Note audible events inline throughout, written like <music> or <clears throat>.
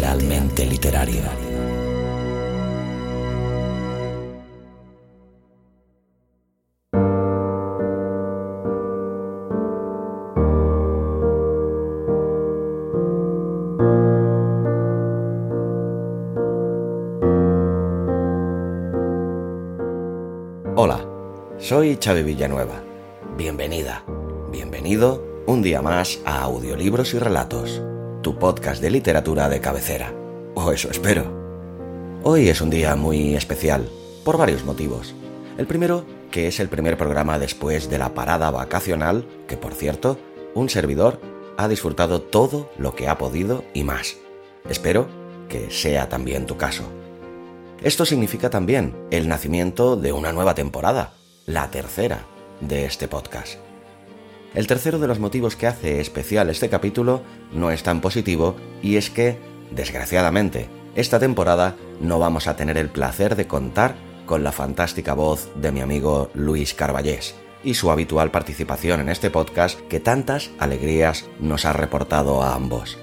Literalmente literario. Hola, soy Xavi Villanueva. Bienvenida, bienvenido un día más a Audiolibros y Relatos, tu podcast de literatura de cabecera. O eso espero. Hoy es un día muy especial, por varios motivos. El primero, que es el primer programa después de la parada vacacional, que por cierto, un servidor ha disfrutado todo lo que ha podido y más. Espero que sea también tu caso. Esto significa también el nacimiento de una nueva temporada, la tercera de este podcast. El tercero de los motivos que hace especial este capítulo no es tan positivo y es que, desgraciadamente, esta temporada no vamos a tener el placer de contar con la fantástica voz de mi amigo Luis Carballés y su habitual participación en este podcast que tantas alegrías nos ha reportado a ambos.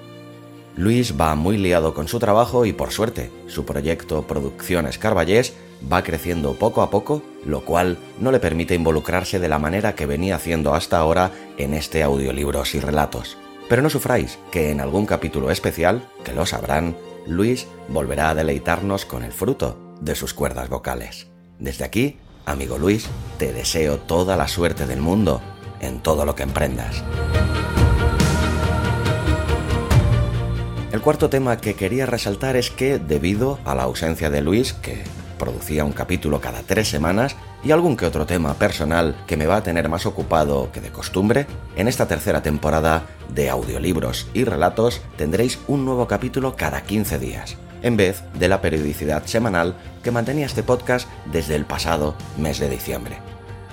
Luis va muy liado con su trabajo y por suerte, su proyecto Producciones Carballés va creciendo poco a poco, lo cual no le permite involucrarse de la manera que venía haciendo hasta ahora en este audiolibros y relatos. Pero no sufráis, que en algún capítulo especial, que lo sabrán, Luis volverá a deleitarnos con el fruto de sus cuerdas vocales. Desde aquí, amigo Luis, te deseo toda la suerte del mundo en todo lo que emprendas. El cuarto tema que quería resaltar es que, debido a la ausencia de Luis, que producía un capítulo cada tres semanas, y algún que otro tema personal que me va a tener más ocupado que de costumbre, en esta tercera temporada de audiolibros y relatos tendréis un nuevo capítulo cada 15 días, en vez de la periodicidad semanal que mantenía este podcast desde el pasado mes de diciembre.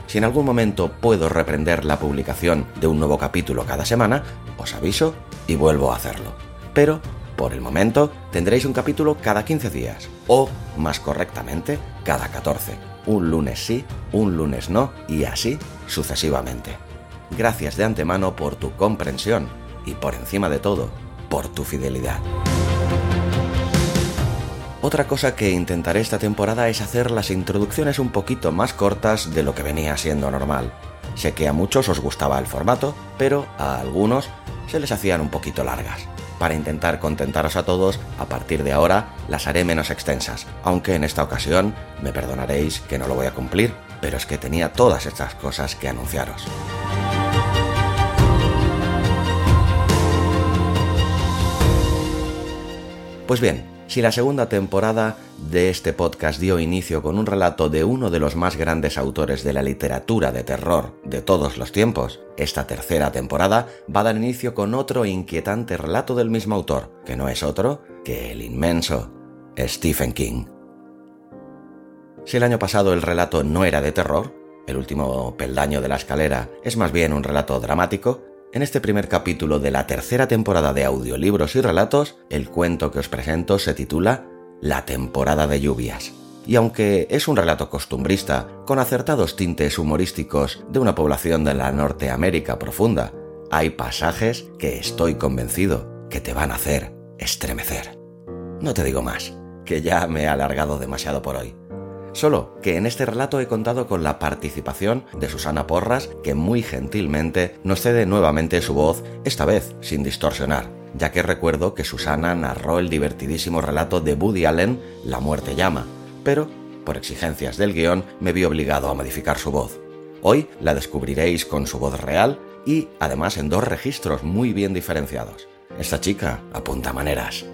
Si en algún momento puedo reprender la publicación de un nuevo capítulo cada semana, os aviso y vuelvo a hacerlo. Pero, por el momento, tendréis un capítulo cada 15 días, o, más correctamente, cada 14. Un lunes sí, un lunes no, y así sucesivamente. Gracias de antemano por tu comprensión y, por encima de todo, por tu fidelidad. Otra cosa que intentaré esta temporada es hacer las introducciones un poquito más cortas de lo que venía siendo normal. Sé que a muchos os gustaba el formato, pero a algunos se les hacían un poquito largas. Para intentar contentaros a todos, a partir de ahora las haré menos extensas, aunque en esta ocasión me perdonaréis que no lo voy a cumplir, pero es que tenía todas estas cosas que anunciaros. Pues bien, si la segunda temporada de este podcast dio inicio con un relato de uno de los más grandes autores de la literatura de terror de todos los tiempos, esta tercera temporada va a dar inicio con otro inquietante relato del mismo autor, que no es otro que el inmenso Stephen King. Si el año pasado el relato no era de terror, el último peldaño de la escalera es más bien un relato dramático, en este primer capítulo de la tercera temporada de audiolibros y relatos, el cuento que os presento se titula La temporada de lluvias. Y aunque es un relato costumbrista, con acertados tintes humorísticos de una población de la Norteamérica profunda, hay pasajes que estoy convencido que te van a hacer estremecer. No te digo más, que ya me he alargado demasiado por hoy. Solo que en este relato he contado con la participación de Susana Porras, que muy gentilmente nos cede nuevamente su voz, esta vez sin distorsionar, ya que recuerdo que Susana narró el divertidísimo relato de Woody Allen, La muerte llama, pero, por exigencias del guion, me vi obligado a modificar su voz. Hoy la descubriréis con su voz real y, además, en dos registros muy bien diferenciados. Esta chica apunta maneras.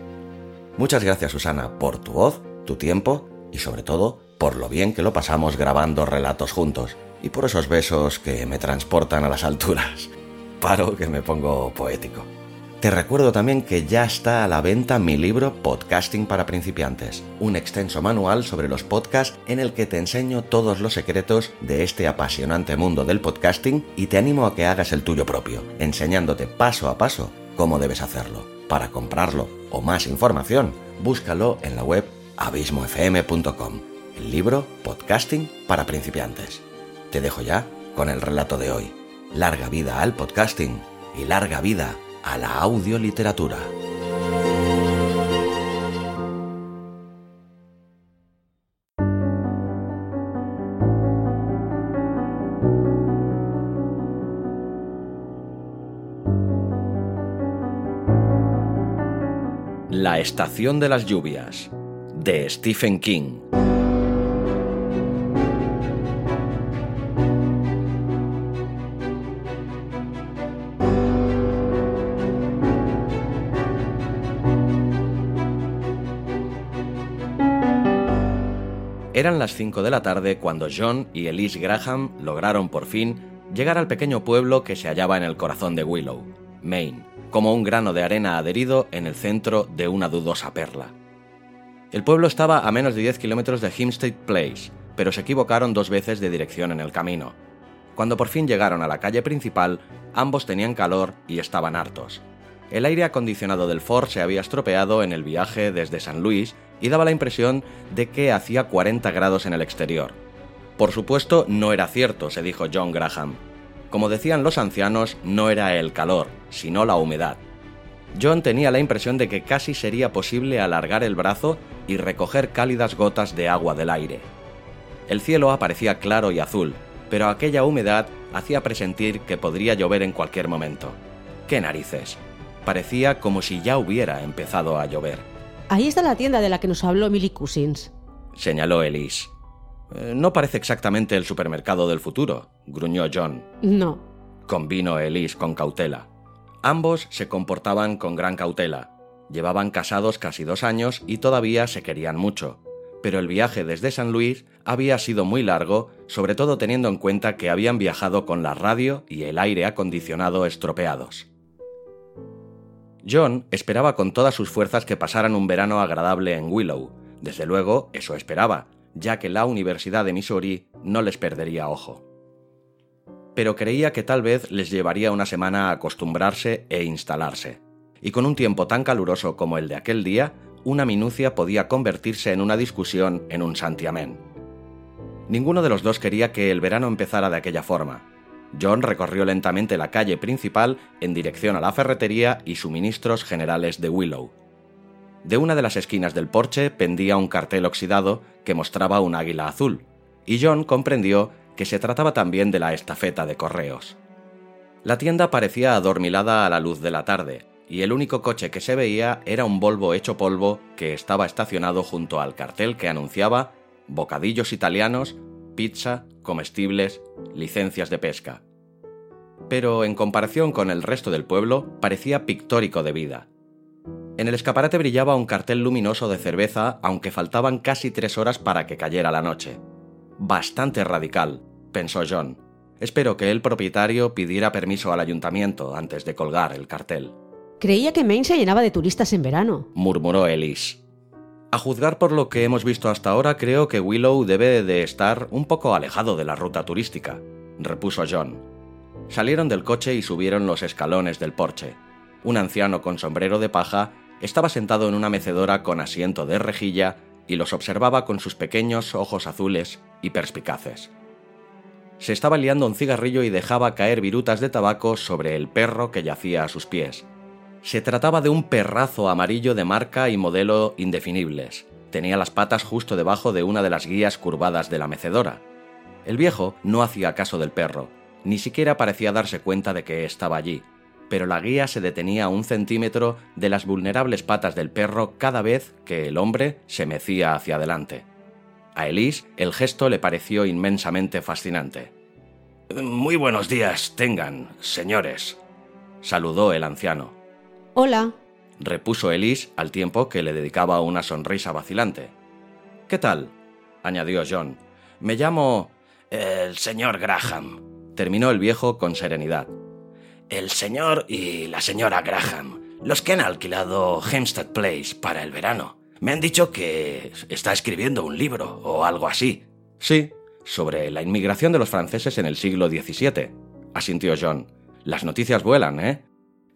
Muchas gracias Susana por tu voz, tu tiempo y sobre todo por lo bien que lo pasamos grabando relatos juntos y por esos besos que me transportan a las alturas. <laughs> Paro que me pongo poético. Te recuerdo también que ya está a la venta mi libro Podcasting para principiantes, un extenso manual sobre los podcasts en el que te enseño todos los secretos de este apasionante mundo del podcasting y te animo a que hagas el tuyo propio, enseñándote paso a paso cómo debes hacerlo. Para comprarlo o más información, búscalo en la web abismofm.com, el libro Podcasting para principiantes. Te dejo ya con el relato de hoy. Larga vida al podcasting y larga vida a la audioliteratura. La estación de las lluvias, de Stephen King. Eran las 5 de la tarde cuando John y Elise Graham lograron por fin llegar al pequeño pueblo que se hallaba en el corazón de Willow, Maine, como un grano de arena adherido en el centro de una dudosa perla. El pueblo estaba a menos de 10 kilómetros de Hempstead Place, pero se equivocaron dos veces de dirección en el camino. Cuando por fin llegaron a la calle principal, ambos tenían calor y estaban hartos. El aire acondicionado del Ford se había estropeado en el viaje desde San Luis y daba la impresión de que hacía 40 grados en el exterior. Por supuesto, no era cierto, se dijo John Graham. Como decían los ancianos, no era el calor, sino la humedad. John tenía la impresión de que casi sería posible alargar el brazo y recoger cálidas gotas de agua del aire. El cielo aparecía claro y azul, pero aquella humedad hacía presentir que podría llover en cualquier momento. ¡Qué narices! Parecía como si ya hubiera empezado a llover. Ahí está la tienda de la que nos habló Millie Cousins. Señaló Elise. Eh, no parece exactamente el supermercado del futuro, gruñó John. No. Convino Elise con cautela. Ambos se comportaban con gran cautela. Llevaban casados casi dos años y todavía se querían mucho. Pero el viaje desde San Luis había sido muy largo, sobre todo teniendo en cuenta que habían viajado con la radio y el aire acondicionado estropeados. John esperaba con todas sus fuerzas que pasaran un verano agradable en Willow. Desde luego, eso esperaba, ya que la Universidad de Missouri no les perdería ojo. Pero creía que tal vez les llevaría una semana a acostumbrarse e instalarse. Y con un tiempo tan caluroso como el de aquel día, una minucia podía convertirse en una discusión en un santiamén. Ninguno de los dos quería que el verano empezara de aquella forma, John recorrió lentamente la calle principal en dirección a la ferretería y suministros generales de Willow. De una de las esquinas del porche pendía un cartel oxidado que mostraba un águila azul, y John comprendió que se trataba también de la estafeta de correos. La tienda parecía adormilada a la luz de la tarde, y el único coche que se veía era un Volvo hecho polvo que estaba estacionado junto al cartel que anunciaba bocadillos italianos, pizza, comestibles, licencias de pesca. Pero en comparación con el resto del pueblo, parecía pictórico de vida. En el escaparate brillaba un cartel luminoso de cerveza, aunque faltaban casi tres horas para que cayera la noche. Bastante radical, pensó John. Espero que el propietario pidiera permiso al ayuntamiento antes de colgar el cartel. Creía que Maine se llenaba de turistas en verano, murmuró Elise. A juzgar por lo que hemos visto hasta ahora, creo que Willow debe de estar un poco alejado de la ruta turística, repuso John. Salieron del coche y subieron los escalones del porche. Un anciano con sombrero de paja estaba sentado en una mecedora con asiento de rejilla y los observaba con sus pequeños ojos azules y perspicaces. Se estaba liando un cigarrillo y dejaba caer virutas de tabaco sobre el perro que yacía a sus pies. Se trataba de un perrazo amarillo de marca y modelo indefinibles. Tenía las patas justo debajo de una de las guías curvadas de la mecedora. El viejo no hacía caso del perro, ni siquiera parecía darse cuenta de que estaba allí, pero la guía se detenía un centímetro de las vulnerables patas del perro cada vez que el hombre se mecía hacia adelante. A Elise el gesto le pareció inmensamente fascinante. Muy buenos días tengan, señores, saludó el anciano. Hola, repuso Elise al tiempo que le dedicaba una sonrisa vacilante. ¿Qué tal? añadió John. Me llamo... El señor Graham, terminó el viejo con serenidad. El señor y la señora Graham, los que han alquilado Hempstead Place para el verano. Me han dicho que está escribiendo un libro o algo así. Sí, sobre la inmigración de los franceses en el siglo XVII, asintió John. Las noticias vuelan, ¿eh?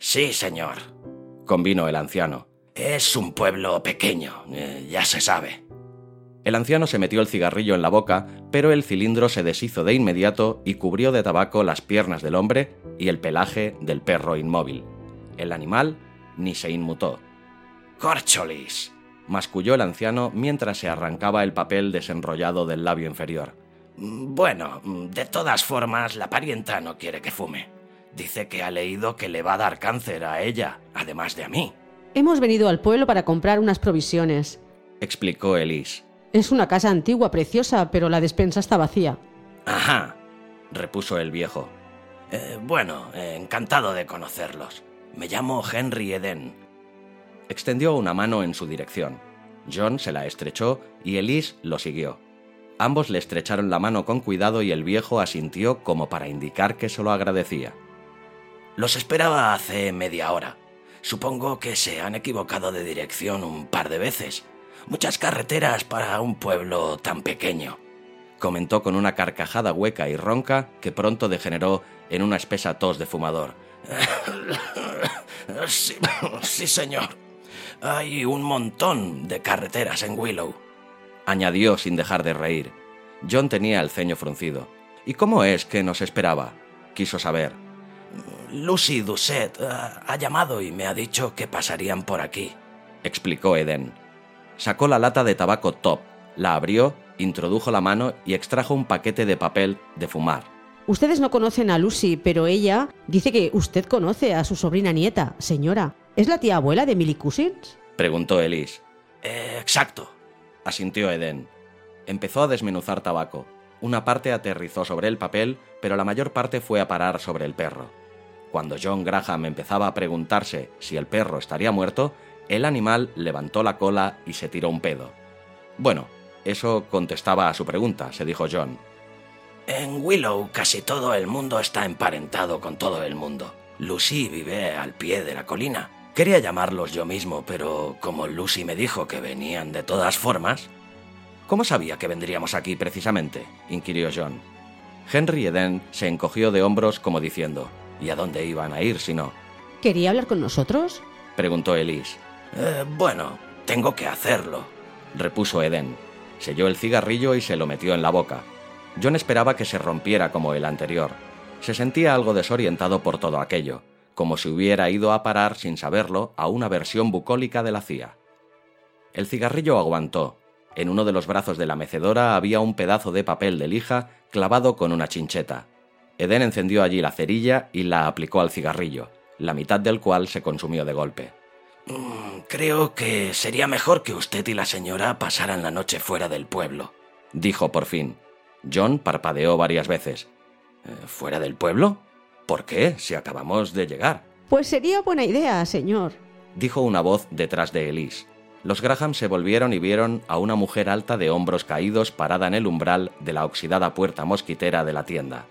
Sí, señor, convino el anciano. Es un pueblo pequeño, eh, ya se sabe. El anciano se metió el cigarrillo en la boca, pero el cilindro se deshizo de inmediato y cubrió de tabaco las piernas del hombre y el pelaje del perro inmóvil. El animal ni se inmutó. ¡Corcholis! masculló el anciano mientras se arrancaba el papel desenrollado del labio inferior. Bueno, de todas formas, la parienta no quiere que fume. Dice que ha leído que le va a dar cáncer a ella, además de a mí. Hemos venido al pueblo para comprar unas provisiones, explicó Elise. Es una casa antigua, preciosa, pero la despensa está vacía. Ajá, repuso el viejo. Eh, bueno, encantado de conocerlos. Me llamo Henry Eden. Extendió una mano en su dirección. John se la estrechó y Elise lo siguió. Ambos le estrecharon la mano con cuidado y el viejo asintió como para indicar que se lo agradecía. Los esperaba hace media hora. Supongo que se han equivocado de dirección un par de veces. Muchas carreteras para un pueblo tan pequeño. Comentó con una carcajada hueca y ronca que pronto degeneró en una espesa tos de fumador. <coughs> Sí, sí, señor. Hay un montón de carreteras en Willow. Añadió sin dejar de reír. John tenía el ceño fruncido. ¿Y cómo es que nos esperaba? Quiso saber. Lucy Doucet eh, ha llamado y me ha dicho que pasarían por aquí, explicó Eden. Sacó la lata de tabaco top, la abrió, introdujo la mano y extrajo un paquete de papel de fumar. Ustedes no conocen a Lucy, pero ella dice que usted conoce a su sobrina nieta, señora. ¿Es la tía abuela de Millie Cousins? Preguntó Elise. Eh, exacto, asintió Eden. Empezó a desmenuzar tabaco. Una parte aterrizó sobre el papel, pero la mayor parte fue a parar sobre el perro. Cuando John Graham empezaba a preguntarse si el perro estaría muerto, el animal levantó la cola y se tiró un pedo. Bueno, eso contestaba a su pregunta, se dijo John. En Willow casi todo el mundo está emparentado con todo el mundo. Lucy vive al pie de la colina. Quería llamarlos yo mismo, pero como Lucy me dijo que venían de todas formas... ¿Cómo sabía que vendríamos aquí precisamente? inquirió John. Henry Eden se encogió de hombros como diciendo, ¿y a dónde iban a ir si no? ¿Quería hablar con nosotros? preguntó Elise. Eh, bueno, tengo que hacerlo, repuso Eden. Selló el cigarrillo y se lo metió en la boca. John esperaba que se rompiera como el anterior. Se sentía algo desorientado por todo aquello, como si hubiera ido a parar sin saberlo a una versión bucólica de la CIA. El cigarrillo aguantó. En uno de los brazos de la mecedora había un pedazo de papel de lija clavado con una chincheta. Eden encendió allí la cerilla y la aplicó al cigarrillo, la mitad del cual se consumió de golpe. Mm, creo que sería mejor que usted y la señora pasaran la noche fuera del pueblo, dijo por fin. John parpadeó varias veces. Eh, ¿Fuera del pueblo? ¿Por qué? Si acabamos de llegar. Pues sería buena idea, señor, dijo una voz detrás de Elise. Los Graham se volvieron y vieron a una mujer alta de hombros caídos parada en el umbral de la oxidada puerta mosquitera de la tienda.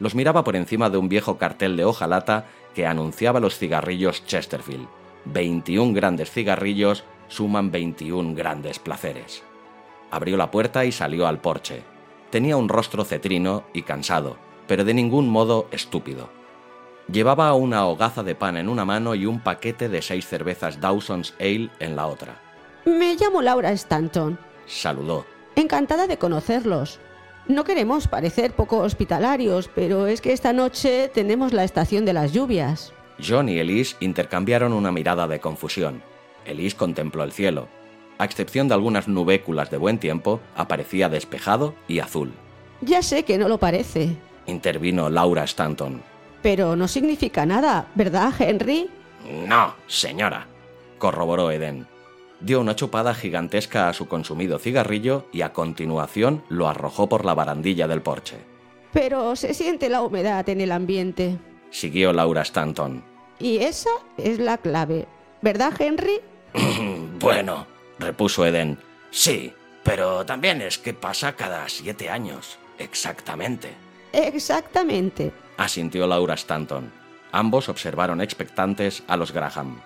Los miraba por encima de un viejo cartel de hojalata que anunciaba los cigarrillos Chesterfield. 21 grandes cigarrillos suman 21 grandes placeres. Abrió la puerta y salió al porche. Tenía un rostro cetrino y cansado, pero de ningún modo estúpido. Llevaba una hogaza de pan en una mano y un paquete de seis cervezas Dawson's Ale en la otra. Me llamo Laura Stanton. Saludó. Encantada de conocerlos. No queremos parecer poco hospitalarios, pero es que esta noche tenemos la estación de las lluvias. John y Elise intercambiaron una mirada de confusión. Elise contempló el cielo. A excepción de algunas nubéculas de buen tiempo, aparecía despejado y azul. Ya sé que no lo parece. Intervino Laura Stanton. Pero no significa nada, ¿verdad, Henry? No, señora, corroboró Eden. Dio una chupada gigantesca a su consumido cigarrillo y a continuación lo arrojó por la barandilla del porche. Pero se siente la humedad en el ambiente. Siguió Laura Stanton. Y esa es la clave. ¿Verdad, Henry? <clears throat> bueno, repuso Eden. Sí, pero también es que pasa cada siete años. Exactamente. Exactamente. Asintió Laura Stanton. Ambos observaron expectantes a los Graham.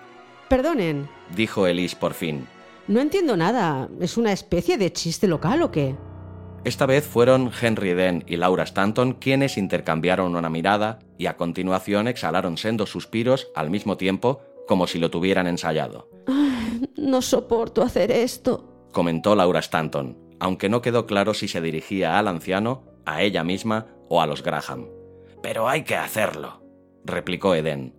Perdonen, Dijo Elise por fin. no entiendo nada. ¿Es una especie de chiste local o qué? Esta vez fueron Henry Eden y Laura Stanton quienes intercambiaron una mirada y a continuación exhalaron sendos suspiros al mismo tiempo como si lo tuvieran ensayado. No soporto hacer esto. Comentó Laura Stanton, aunque no quedó claro si se dirigía al anciano, a ella misma o a los Graham. Pero hay que hacerlo, replicó Eden.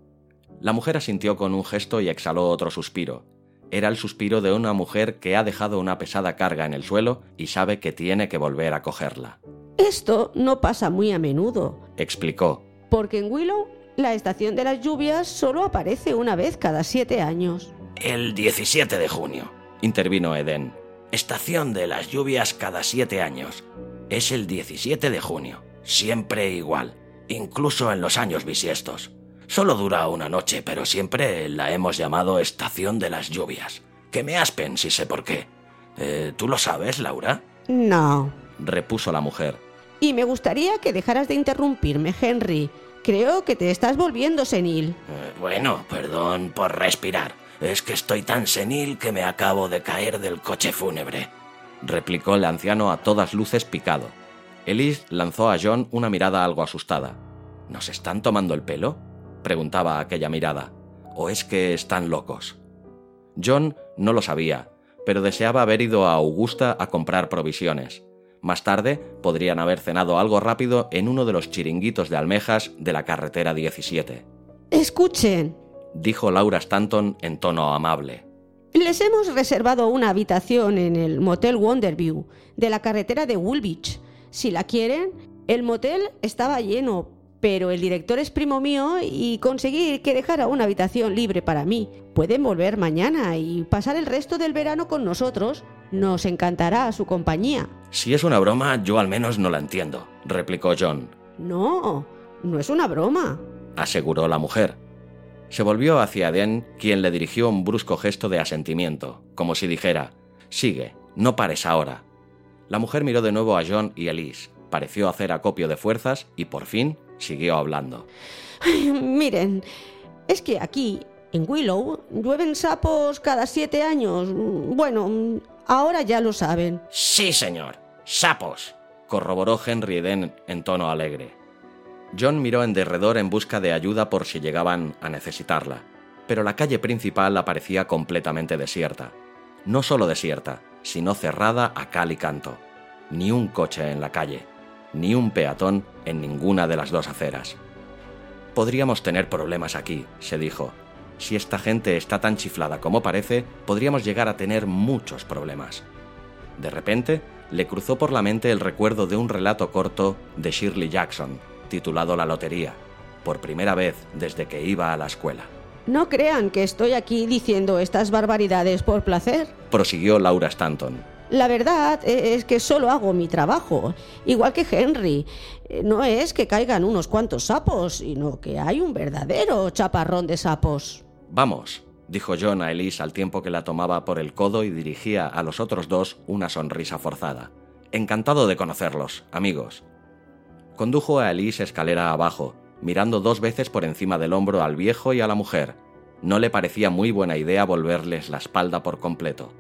La mujer asintió con un gesto y exhaló otro suspiro. Era el suspiro de una mujer que ha dejado una pesada carga en el suelo y sabe que tiene que volver a cogerla. Esto no pasa muy a menudo, Explicó. porque en Willow la estación de las lluvias solo aparece una vez cada siete años. El 17 de junio, intervino Eden. Estación de las lluvias cada siete años. Es el 17 de junio. Siempre igual. Incluso en los años bisiestos. Solo dura una noche, pero siempre la hemos llamado Estación de las Lluvias. Que me aspen si sé por qué. Eh, ¿Tú lo sabes, Laura? No. repuso la mujer. Y me gustaría que dejaras de interrumpirme, Henry. Creo que te estás volviendo senil. Eh, bueno, perdón por respirar. Es que estoy tan senil que me acabo de caer del coche fúnebre, replicó el anciano a todas luces picado. Elise lanzó a John una mirada algo asustada. ¿Nos están tomando el pelo? Preguntaba aquella mirada. ¿O es que están locos? John no lo sabía, pero deseaba haber ido a Augusta a comprar provisiones. Más tarde podrían haber cenado algo rápido en uno de los chiringuitos de almejas de la carretera 17 Escuchen, dijo Laura Stanton en tono amable. les hemos reservado una habitación en el Motel Wonderview de la carretera de Woolwich. Si la quieren, el motel estaba lleno, pero el director es primo mío y conseguí que dejara una habitación libre para mí. Pueden volver mañana y pasar el resto del verano con nosotros. Nos encantará su compañía. Si es una broma, yo al menos no la entiendo, replicó John, No, no es una broma. aseguró la mujer. Se volvió hacia Den, quien le dirigió un brusco gesto de asentimiento, como si dijera, Sigue, no pares ahora. La mujer miró de nuevo a John y Elise, pareció hacer acopio de fuerzas y por fin siguió hablando. <laughs> Miren, es que aquí, en Willow, llueven sapos cada siete años. Bueno, ahora ya lo saben. Sí, señor, sapos, corroboró Henry Den en tono alegre. John miró en derredor en busca de ayuda por si llegaban a necesitarla, pero la calle principal aparecía completamente desierta. No solo desierta, sino cerrada a cal y canto. Ni un coche en la calle, ni un peatón en ninguna de las dos aceras. Podríamos tener problemas aquí, se dijo. Si esta gente está tan chiflada como parece, podríamos llegar a tener muchos problemas. De repente, le cruzó por la mente el recuerdo de un relato corto de Shirley Jackson, titulado La Lotería, por primera vez desde que iba a la escuela. No crean que estoy aquí diciendo estas barbaridades por placer. Prosiguió Laura Stanton. La verdad e- es que solo hago mi trabajo, igual que Henry. Eh, No es que caigan unos cuantos sapos, sino que hay un verdadero chaparrón de sapos. Vamos, dijo John a Elise al tiempo que la tomaba por el codo y dirigía a los otros dos una sonrisa forzada. Encantado de conocerlos, amigos. Condujo a Elise escalera abajo, mirando dos veces por encima del hombro al viejo y a la mujer. No le parecía muy buena idea volverles la espalda por completo.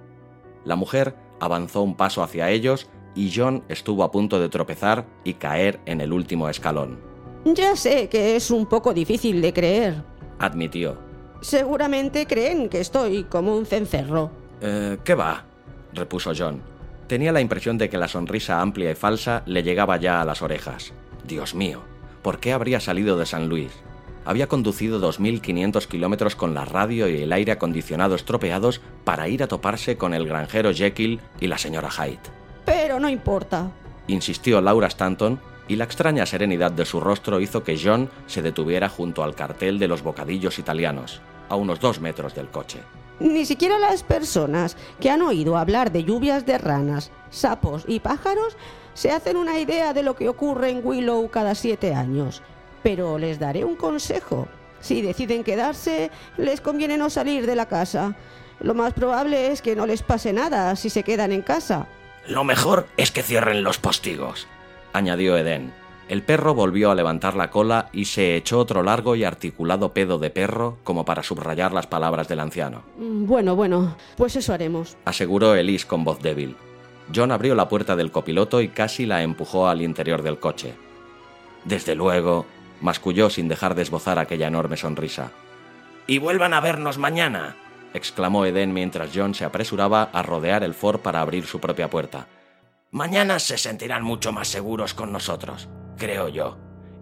La mujer avanzó un paso hacia ellos y John estuvo a punto de tropezar y caer en el último escalón. Ya sé que es un poco difícil de creer. Admitió. Seguramente creen que estoy como un cencerro. Eh, ¿Qué va? repuso John. Tenía la impresión de que la sonrisa amplia y falsa le llegaba ya a las orejas. Dios mío, ¿por qué habría salido de San Luis? Había conducido 2.500 kilómetros con la radio y el aire acondicionado estropeados para ir a toparse con el granjero Jekyll y la señora Hyde. Pero no importa. Insistió Laura Stanton, y la extraña serenidad de su rostro hizo que John se detuviera junto al cartel de los bocadillos italianos, a unos dos metros del coche. Ni siquiera las personas que han oído hablar de lluvias de ranas, sapos y pájaros se hacen una idea de lo que ocurre en Willow cada siete años. Pero les daré un consejo. Si deciden quedarse, les conviene no salir de la casa. Lo más probable es que no les pase nada si se quedan en casa. Lo mejor es que cierren los postigos, añadió Eden. El perro volvió a levantar la cola y se echó otro largo y articulado pedo de perro como para subrayar las palabras del anciano. Mm, Bueno, bueno, pues eso haremos. Aseguró Elise con voz débil. John abrió la puerta del copiloto y casi la empujó al interior del coche. Desde luego, masculló sin dejar de esbozar aquella enorme sonrisa. Y vuelvan a vernos mañana, exclamó Eden mientras John se apresuraba a rodear el Ford para abrir su propia puerta. Mañana se sentirán mucho más seguros con nosotros, creo yo.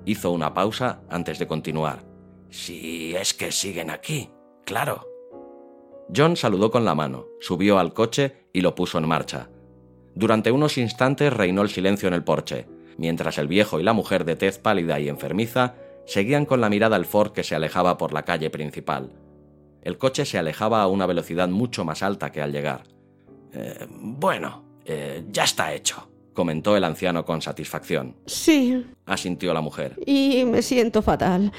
Hizo una pausa antes de continuar. Si es que siguen aquí, claro. John saludó con la mano, subió al coche y lo puso en marcha. Durante unos instantes reinó el silencio en el porche, mientras el viejo y la mujer de tez pálida y enfermiza seguían con la mirada el Ford que se alejaba por la calle principal. El coche se alejaba a una velocidad mucho más alta que al llegar. "Eh, bueno, eh, ya está hecho, comentó el anciano con satisfacción. Sí, Asintió la mujer. y me siento fatal.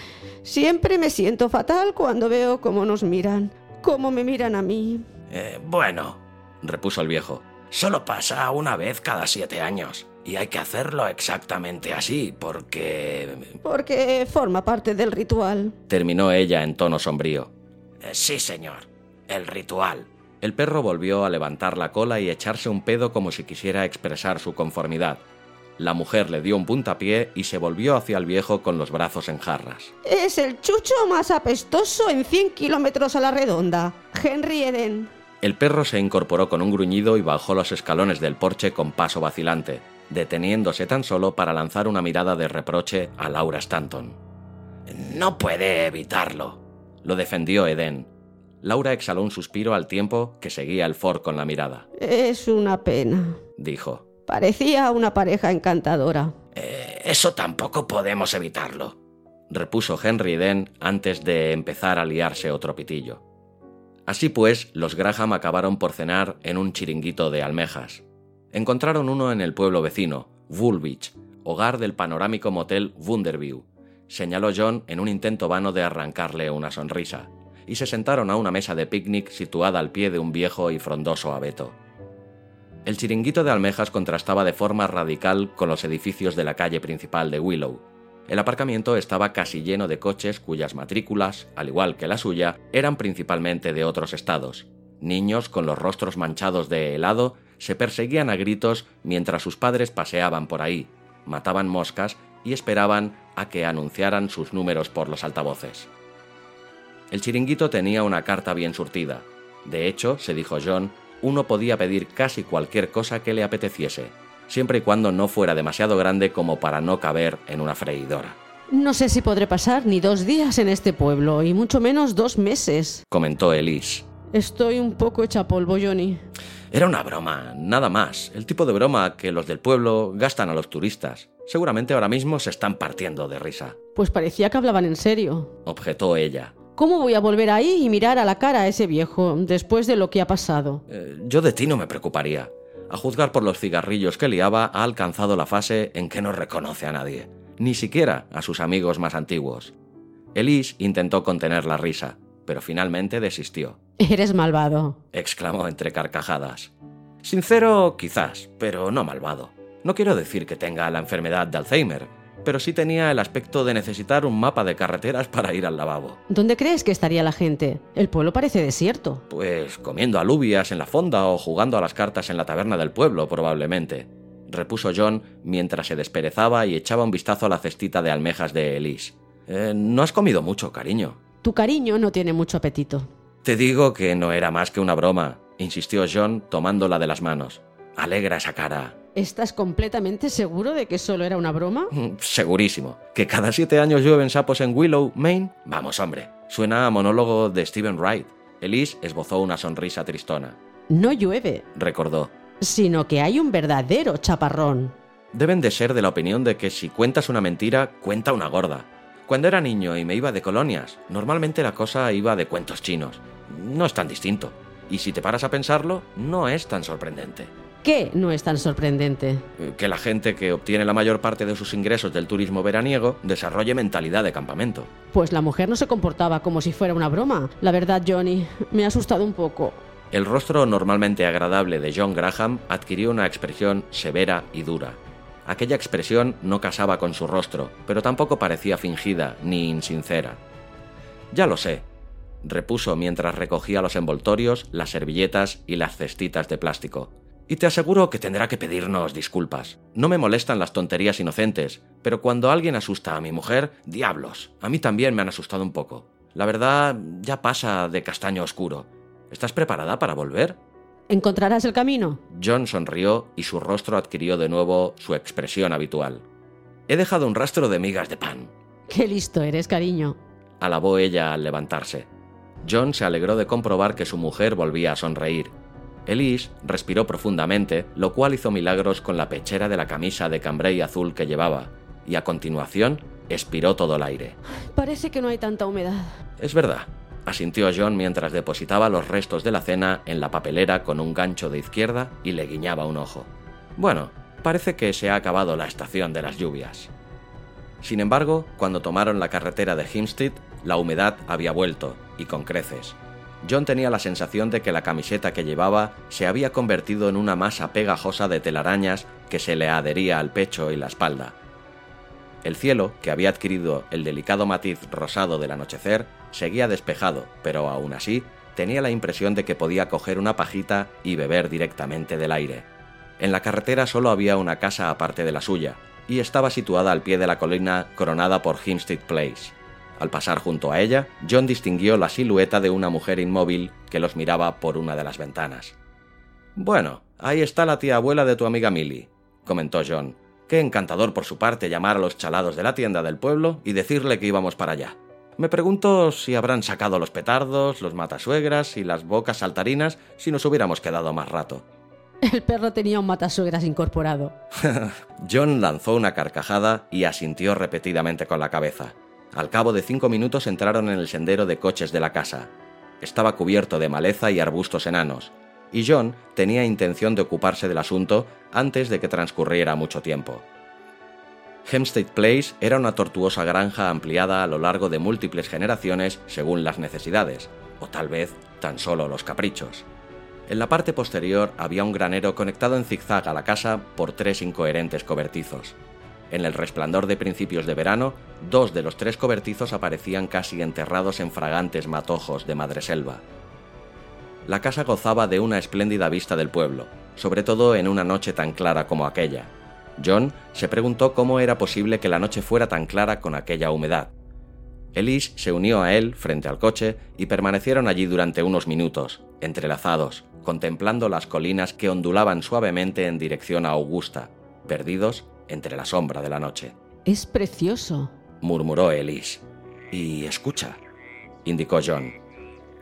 Siempre me siento fatal cuando veo cómo nos miran, cómo me miran a mí. "Eh, bueno, repuso el viejo, solo pasa una vez cada siete años. Y hay que hacerlo exactamente así, porque... Porque forma parte del ritual. terminó ella en tono sombrío. "Eh, sí, señor. El ritual. El perro volvió a levantar la cola y echarse un pedo como si quisiera expresar su conformidad. La mujer le dio un puntapié y se volvió hacia el viejo con los brazos en jarras. Es el chucho más apestoso en 100 kilómetros a la redonda. Henry Eden. El perro se incorporó con un gruñido y bajó los escalones del porche con paso vacilante, deteniéndose tan solo para lanzar una mirada de reproche a Laura Stanton. No puede evitarlo, lo defendió Eden. Laura exhaló un suspiro al tiempo que seguía el Ford con la mirada. Es una pena. Dijo. Parecía una pareja encantadora. "Eh, eso tampoco podemos evitarlo, repuso Henry Eden antes de empezar a liarse otro pitillo. Así pues, los Graham acabaron por cenar en un chiringuito de almejas. Encontraron uno en el pueblo vecino, Woolwich, hogar del panorámico motel Wunderview, señaló John en un intento vano de arrancarle una sonrisa, y se sentaron a una mesa de picnic situada al pie de un viejo y frondoso abeto. El chiringuito de almejas contrastaba de forma radical con los edificios de la calle principal de Willow. El aparcamiento estaba casi lleno de coches cuyas matrículas, al igual que la suya, eran principalmente de otros estados. Niños con los rostros manchados de helado se perseguían a gritos mientras sus padres paseaban por ahí, mataban moscas y esperaban a que anunciaran sus números por los altavoces. El chiringuito tenía una carta bien surtida. De hecho, se dijo John, uno podía pedir casi cualquier cosa que le apeteciese, siempre y cuando no fuera demasiado grande como para no caber en una freidora, No sé si podré pasar ni dos días en este pueblo, y mucho menos dos meses. comentó Elise. Estoy un poco hecha polvo, Johnny. Era una broma, nada más, el tipo de broma que los del pueblo gastan a los turistas. Seguramente ahora mismo se están partiendo de risa, Pues parecía que hablaban en serio. objetó ella. ¿Cómo voy a volver ahí y mirar a la cara a ese viejo después de lo que ha pasado? Eh, yo de ti no me preocuparía. A juzgar por los cigarrillos que liaba, ha alcanzado la fase en que no reconoce a nadie, ni siquiera a sus amigos más antiguos. Elise intentó contener la risa, pero finalmente desistió. <laughs> Eres malvado. exclamó entre carcajadas. Sincero, quizás, pero no malvado. No quiero decir que tenga la enfermedad de Alzheimer, pero sí tenía el aspecto de necesitar un mapa de carreteras para ir al lavabo. ¿Dónde crees que estaría la gente? El pueblo parece desierto. Pues comiendo alubias en la fonda o jugando a las cartas en la taberna del pueblo, probablemente, repuso John mientras se desperezaba y echaba un vistazo a la cestita de almejas de Elise. "Eh, no has comido mucho, cariño. Tu cariño no tiene mucho apetito. Te digo que no era más que una broma, insistió John tomándola de las manos. Alegra esa cara. ¿Estás completamente seguro de que solo era una broma? <laughs> Segurísimo. ¿Que cada siete años llueven sapos en Willow, Maine? Vamos, hombre. Suena a monólogo de Stephen Wright. Elise esbozó una sonrisa tristona. No llueve, Recordó. sino que hay un verdadero chaparrón. Deben de ser de la opinión de que si cuentas una mentira, cuenta una gorda. Cuando era niño y me iba de colonias, normalmente la cosa iba de cuentos chinos. No es tan distinto. Y si te paras a pensarlo, no es tan sorprendente. ¿Qué no es tan sorprendente? Eh, Que la gente que obtiene la mayor parte de sus ingresos del turismo veraniego desarrolle mentalidad de campamento. Pues la mujer no se comportaba como si fuera una broma. La verdad, Johnny, me ha asustado un poco. El rostro normalmente agradable de John Graham adquirió una expresión severa y dura. Aquella expresión no casaba con su rostro, pero tampoco parecía fingida ni insincera. Ya lo sé, repuso mientras recogía los envoltorios, las servilletas y las cestitas de plástico. Y te aseguro que tendrá que pedirnos disculpas. No me molestan las tonterías inocentes, pero cuando alguien asusta a mi mujer, diablos, a mí también me han asustado un poco. La verdad, ya pasa de castaño oscuro. ¿Estás preparada para volver? ¿Encontrarás el camino? John sonrió y su rostro adquirió de nuevo su expresión habitual. He dejado un rastro de migas de pan, Qué listo eres, cariño. alabó ella al levantarse. John se alegró de comprobar que su mujer volvía a sonreír. Elise respiró profundamente, lo cual hizo milagros con la pechera de la camisa de cambray azul que llevaba, y a continuación expiró todo el aire. Parece que no hay tanta humedad. Es verdad, asintió John mientras depositaba los restos de la cena en la papelera con un gancho de izquierda y le guiñaba un ojo. Bueno, parece que se ha acabado la estación de las lluvias. Sin embargo, cuando tomaron la carretera de Hempstead, la humedad había vuelto, y con creces. John tenía la sensación de que la camiseta que llevaba se había convertido en una masa pegajosa de telarañas que se le adhería al pecho y la espalda. El cielo, que había adquirido el delicado matiz rosado del anochecer, seguía despejado, pero aún así tenía la impresión de que podía coger una pajita y beber directamente del aire. En la carretera solo había una casa aparte de la suya, y estaba situada al pie de la colina coronada por Hempstead Place. Al pasar junto a ella, John distinguió la silueta de una mujer inmóvil que los miraba por una de las ventanas. Bueno, ahí está la tía abuela de tu amiga Millie, comentó John. Qué encantador por su parte llamar a los chalados de la tienda del pueblo y decirle que íbamos para allá. Me pregunto si habrán sacado los petardos, los matasuegras y las bocas saltarinas si nos hubiéramos quedado más rato. El perro tenía un matasuegras incorporado. <laughs> John lanzó una carcajada y asintió repetidamente con la cabeza. Al cabo de cinco minutos entraron en el sendero de coches de la casa. Estaba cubierto de maleza y arbustos enanos, y John tenía intención de ocuparse del asunto antes de que transcurriera mucho tiempo. Hempstead Place era una tortuosa granja ampliada a lo largo de múltiples generaciones según las necesidades, o tal vez tan solo los caprichos. En la parte posterior había un granero conectado en zigzag a la casa por tres incoherentes cobertizos. En el resplandor de principios de verano, dos de los tres cobertizos aparecían casi enterrados en fragantes matojos de madreselva. La casa gozaba de una espléndida vista del pueblo, sobre todo en una noche tan clara como aquella. John se preguntó cómo era posible que la noche fuera tan clara con aquella humedad. Elise se unió a él frente al coche y permanecieron allí durante unos minutos, entrelazados, contemplando las colinas que ondulaban suavemente en dirección a Augusta, perdidos entre la sombra de la noche. Es precioso. murmuró Elise. Y escucha, indicó John.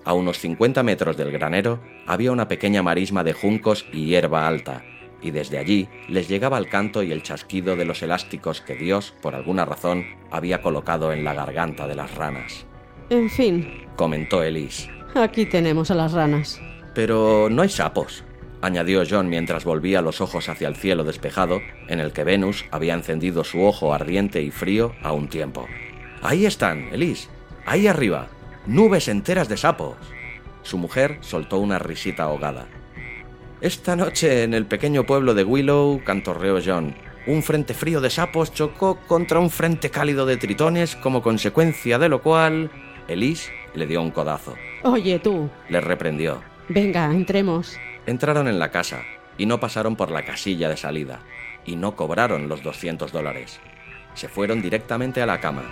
A unos 50 metros del granero había una pequeña marisma de juncos y hierba alta, y desde allí les llegaba el canto y el chasquido de los elásticos que Dios, por alguna razón, había colocado en la garganta de las ranas. En fin, Comentó Elise. aquí tenemos a las ranas. Pero no hay sapos, añadió John mientras volvía los ojos hacia el cielo despejado, en el que Venus había encendido su ojo ardiente y frío a un tiempo. Ahí están, Elise, ahí arriba, nubes enteras de sapos. Su mujer soltó una risita ahogada. Esta noche en el pequeño pueblo de Willow, cantorreó John, un frente frío de sapos chocó contra un frente cálido de tritones, como consecuencia de lo cual... Elise le dio un codazo. Oye, tú. Le reprendió. Venga, entremos. Entraron en la casa y no pasaron por la casilla de salida y no cobraron los 200 dólares. Se fueron directamente a la cama.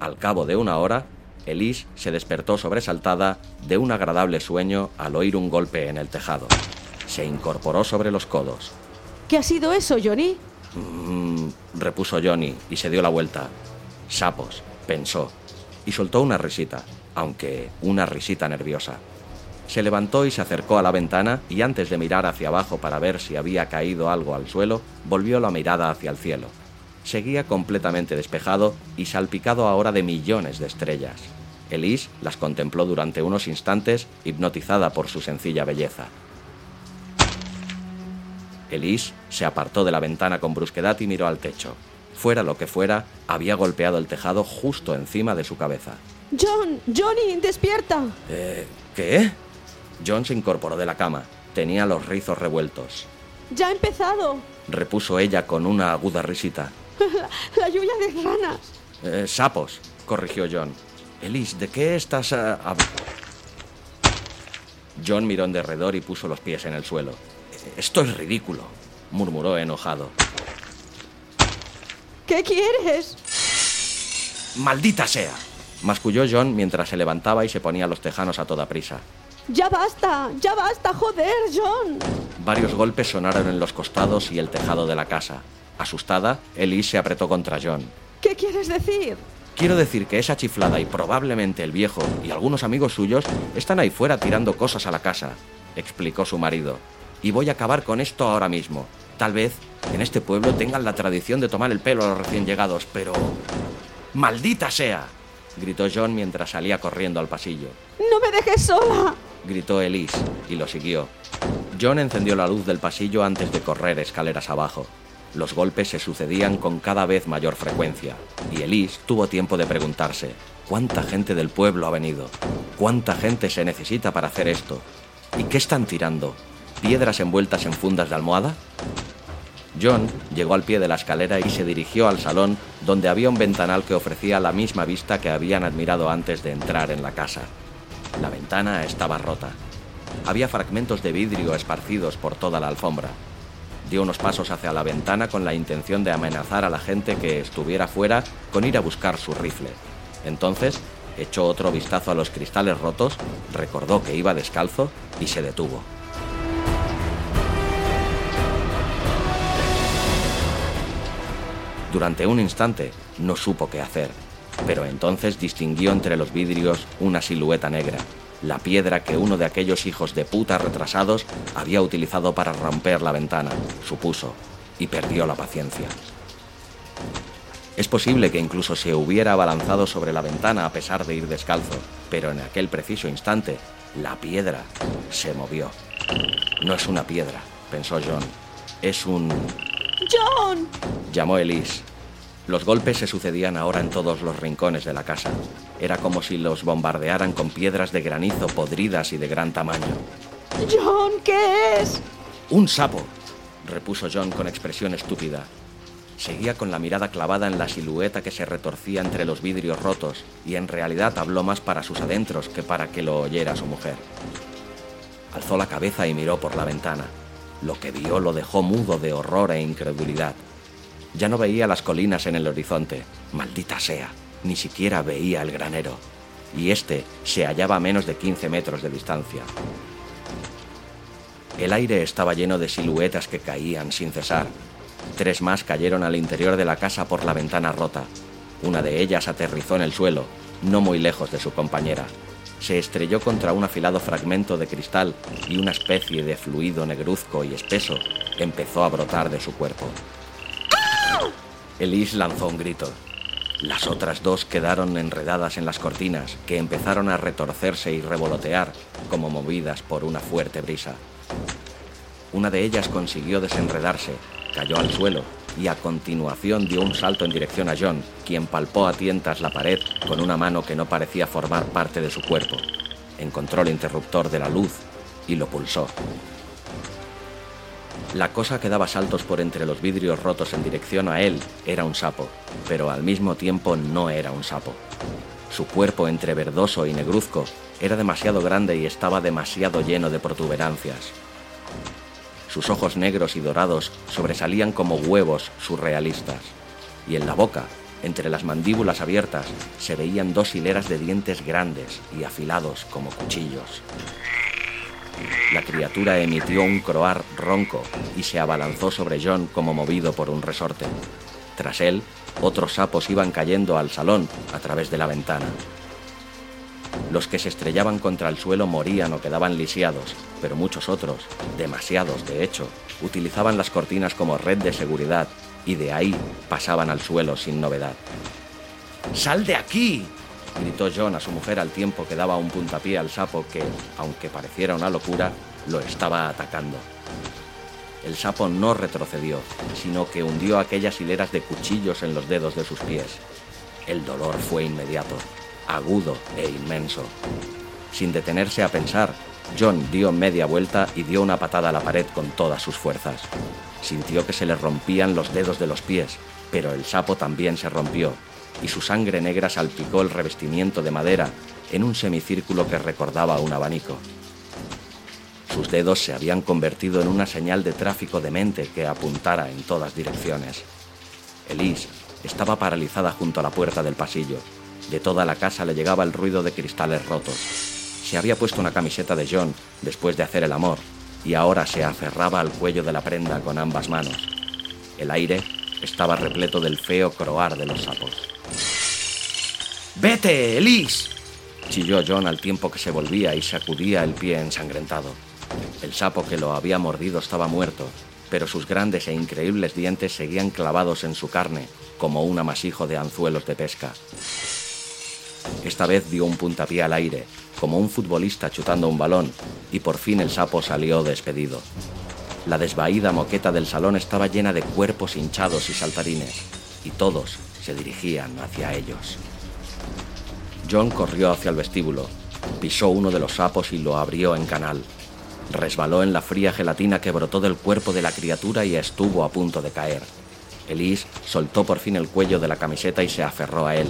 Al cabo de una hora, Elise se despertó sobresaltada de un agradable sueño al oír un golpe en el tejado. Se incorporó sobre los codos. ¿Qué ha sido eso, Johnny? Mm, repuso Johnny y se dio la vuelta. Sapos, pensó, y soltó una risita, aunque una risita nerviosa. Se levantó y se acercó a la ventana y antes de mirar hacia abajo para ver si había caído algo al suelo, volvió la mirada hacia el cielo. Seguía completamente despejado y salpicado ahora de millones de estrellas. Elise las contempló durante unos instantes, hipnotizada por su sencilla belleza. Elise se apartó de la ventana con brusquedad y miró al techo. Fuera lo que fuera, había golpeado el tejado justo encima de su cabeza. John, Johnny, despierta. ¿Eh? ¿Qué? John se incorporó de la cama. Tenía los rizos revueltos. Ya ha empezado. Repuso ella con una aguda risita. <laughs> La, lluvia de ranas. Eh, sapos, corrigió John. Elise, ¿de qué estás a... John miró en derredor y puso los pies en el suelo. Esto es ridículo, murmuró enojado. ¿Qué quieres? ¡Maldita sea! masculló John mientras se levantaba y se ponía los tejanos a toda prisa. ¡Ya basta! ¡Ya basta! ¡Joder, John! Varios golpes sonaron en los costados y el tejado de la casa. Asustada, Elise se apretó contra John. ¿Qué quieres decir? Quiero decir que esa chiflada y probablemente el viejo y algunos amigos suyos están ahí fuera tirando cosas a la casa, explicó su marido. Y voy a acabar con esto ahora mismo. Tal vez en este pueblo tengan la tradición de tomar el pelo a los recién llegados, pero... ¡Maldita sea! gritó John mientras salía corriendo al pasillo. ¡No me dejes sola! gritó Elise y lo siguió. John encendió la luz del pasillo antes de correr escaleras abajo. Los golpes se sucedían con cada vez mayor frecuencia, y Elise tuvo tiempo de preguntarse, ¿cuánta gente del pueblo ha venido? ¿Cuánta gente se necesita para hacer esto? ¿Y qué están tirando? ¿Piedras envueltas en fundas de almohada? John llegó al pie de la escalera y se dirigió al salón donde había un ventanal que ofrecía la misma vista que habían admirado antes de entrar en la casa. La ventana estaba rota. Había fragmentos de vidrio esparcidos por toda la alfombra. Dio unos pasos hacia la ventana con la intención de amenazar a la gente que estuviera fuera con ir a buscar su rifle. Entonces, echó otro vistazo a los cristales rotos, recordó que iba descalzo y se detuvo. Durante un instante no supo qué hacer, pero entonces distinguió entre los vidrios una silueta negra, la piedra que uno de aquellos hijos de puta retrasados había utilizado para romper la ventana, supuso, y perdió la paciencia. Es posible que incluso se hubiera abalanzado sobre la ventana a pesar de ir descalzo, pero en aquel preciso instante, la piedra se movió. No es una piedra, pensó John, es un ¡John! llamó Elise. Los golpes se sucedían ahora en todos los rincones de la casa. Era como si los bombardearan con piedras de granizo podridas y de gran tamaño. John, ¿qué es? Un sapo, repuso John con expresión estúpida. Seguía con la mirada clavada en la silueta que se retorcía entre los vidrios rotos y en realidad habló más para sus adentros que para que lo oyera su mujer. Alzó la cabeza y miró por la ventana. Lo que vio lo dejó mudo de horror e incredulidad. Ya no veía las colinas en el horizonte, maldita sea, ni siquiera veía el granero, y este se hallaba a menos de 15 metros de distancia. El aire estaba lleno de siluetas que caían sin cesar. Tres más cayeron al interior de la casa por la ventana rota. Una de ellas aterrizó en el suelo, no muy lejos de su compañera se estrelló contra un afilado fragmento de cristal y una especie de fluido negruzco y espeso empezó a brotar de su cuerpo. Elise lanzó un grito. Las otras dos quedaron enredadas en las cortinas, que empezaron a retorcerse y revolotear, como movidas por una fuerte brisa. Una de ellas consiguió desenredarse, cayó al suelo y a continuación dio un salto en dirección a John, quien palpó a tientas la pared con una mano que no parecía formar parte de su cuerpo. Encontró el interruptor de la luz y lo pulsó. La cosa que daba saltos por entre los vidrios rotos en dirección a él era un sapo, pero al mismo tiempo no era un sapo. Su cuerpo entre verdoso y negruzco era demasiado grande y estaba demasiado lleno de protuberancias. Sus ojos negros y dorados sobresalían como huevos surrealistas. Y en la boca, entre las mandíbulas abiertas, se veían dos hileras de dientes grandes y afilados como cuchillos. La criatura emitió un croar ronco y se abalanzó sobre John como movido por un resorte. Tras él, otros sapos iban cayendo al salón a través de la ventana. Los que se estrellaban contra el suelo morían o quedaban lisiados, pero muchos otros, demasiados de hecho, utilizaban las cortinas como red de seguridad y de ahí pasaban al suelo sin novedad. ¡Sal de aquí! Gritó John a su mujer al tiempo que daba un puntapié al sapo que, aunque pareciera una locura, lo estaba atacando. El sapo no retrocedió, sino que hundió aquellas hileras de cuchillos en los dedos de sus pies. El dolor fue inmediato, agudo e inmenso. Sin detenerse a pensar, John dio media vuelta y dio una patada a la pared con todas sus fuerzas. Sintió que se le rompían los dedos de los pies, pero el sapo también se rompió, y su sangre negra salpicó el revestimiento de madera en un semicírculo que recordaba un abanico. Sus dedos se habían convertido en una señal de tráfico de mente que apuntara en todas direcciones. Elise estaba paralizada junto a la puerta del pasillo. De toda la casa le llegaba el ruido de cristales rotos. Se había puesto una camiseta de John después de hacer el amor y ahora se aferraba al cuello de la prenda con ambas manos. El aire estaba repleto del feo croar de los sapos. ¡Vete, Elise! chilló John al tiempo que se volvía y sacudía el pie ensangrentado. El sapo que lo había mordido estaba muerto, pero sus grandes e increíbles dientes seguían clavados en su carne, como un amasijo de anzuelos de pesca. Esta vez dio un puntapié al aire, como un futbolista chutando un balón, y por fin el sapo salió despedido. La desvaída moqueta del salón estaba llena de cuerpos hinchados y saltarines, y todos se dirigían hacia ellos. John corrió hacia el vestíbulo, pisó uno de los sapos y lo abrió en canal. Resbaló en la fría gelatina que brotó del cuerpo de la criatura y estuvo a punto de caer. Elise soltó por fin el cuello de la camiseta y se aferró a él.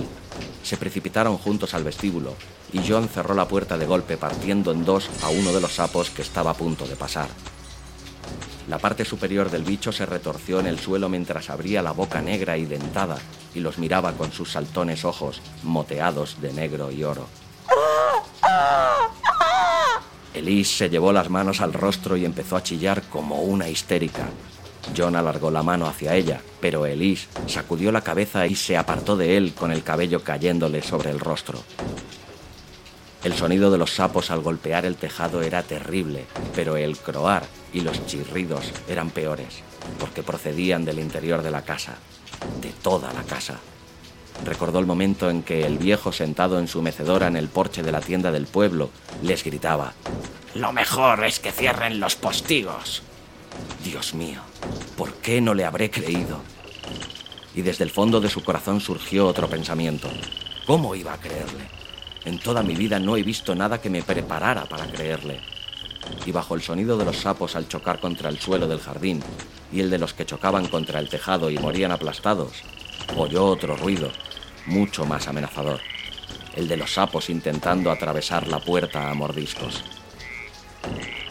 Se precipitaron juntos al vestíbulo y John cerró la puerta de golpe partiendo en dos a uno de los sapos que estaba a punto de pasar. La parte superior del bicho se retorció en el suelo mientras abría la boca negra y dentada y los miraba con sus saltones ojos moteados de negro y oro. Elise se llevó las manos al rostro y empezó a chillar como una histérica. John alargó la mano hacia ella, pero Elise sacudió la cabeza y se apartó de él con el cabello cayéndole sobre el rostro. El sonido de los sapos al golpear el tejado era terrible, pero el croar y los chirridos eran peores, porque procedían del interior de la casa, de toda la casa. Recordó el momento en que el viejo sentado en su mecedora en el porche de la tienda del pueblo les gritaba, Lo mejor es que cierren los postigos. Dios mío, ¿por qué no le habré creído? Y desde el fondo de su corazón surgió otro pensamiento. ¿Cómo iba a creerle? En toda mi vida no he visto nada que me preparara para creerle. Y bajo el sonido de los sapos al chocar contra el suelo del jardín y el de los que chocaban contra el tejado y morían aplastados, oyó otro ruido, mucho más amenazador, el de los sapos intentando atravesar la puerta a mordiscos.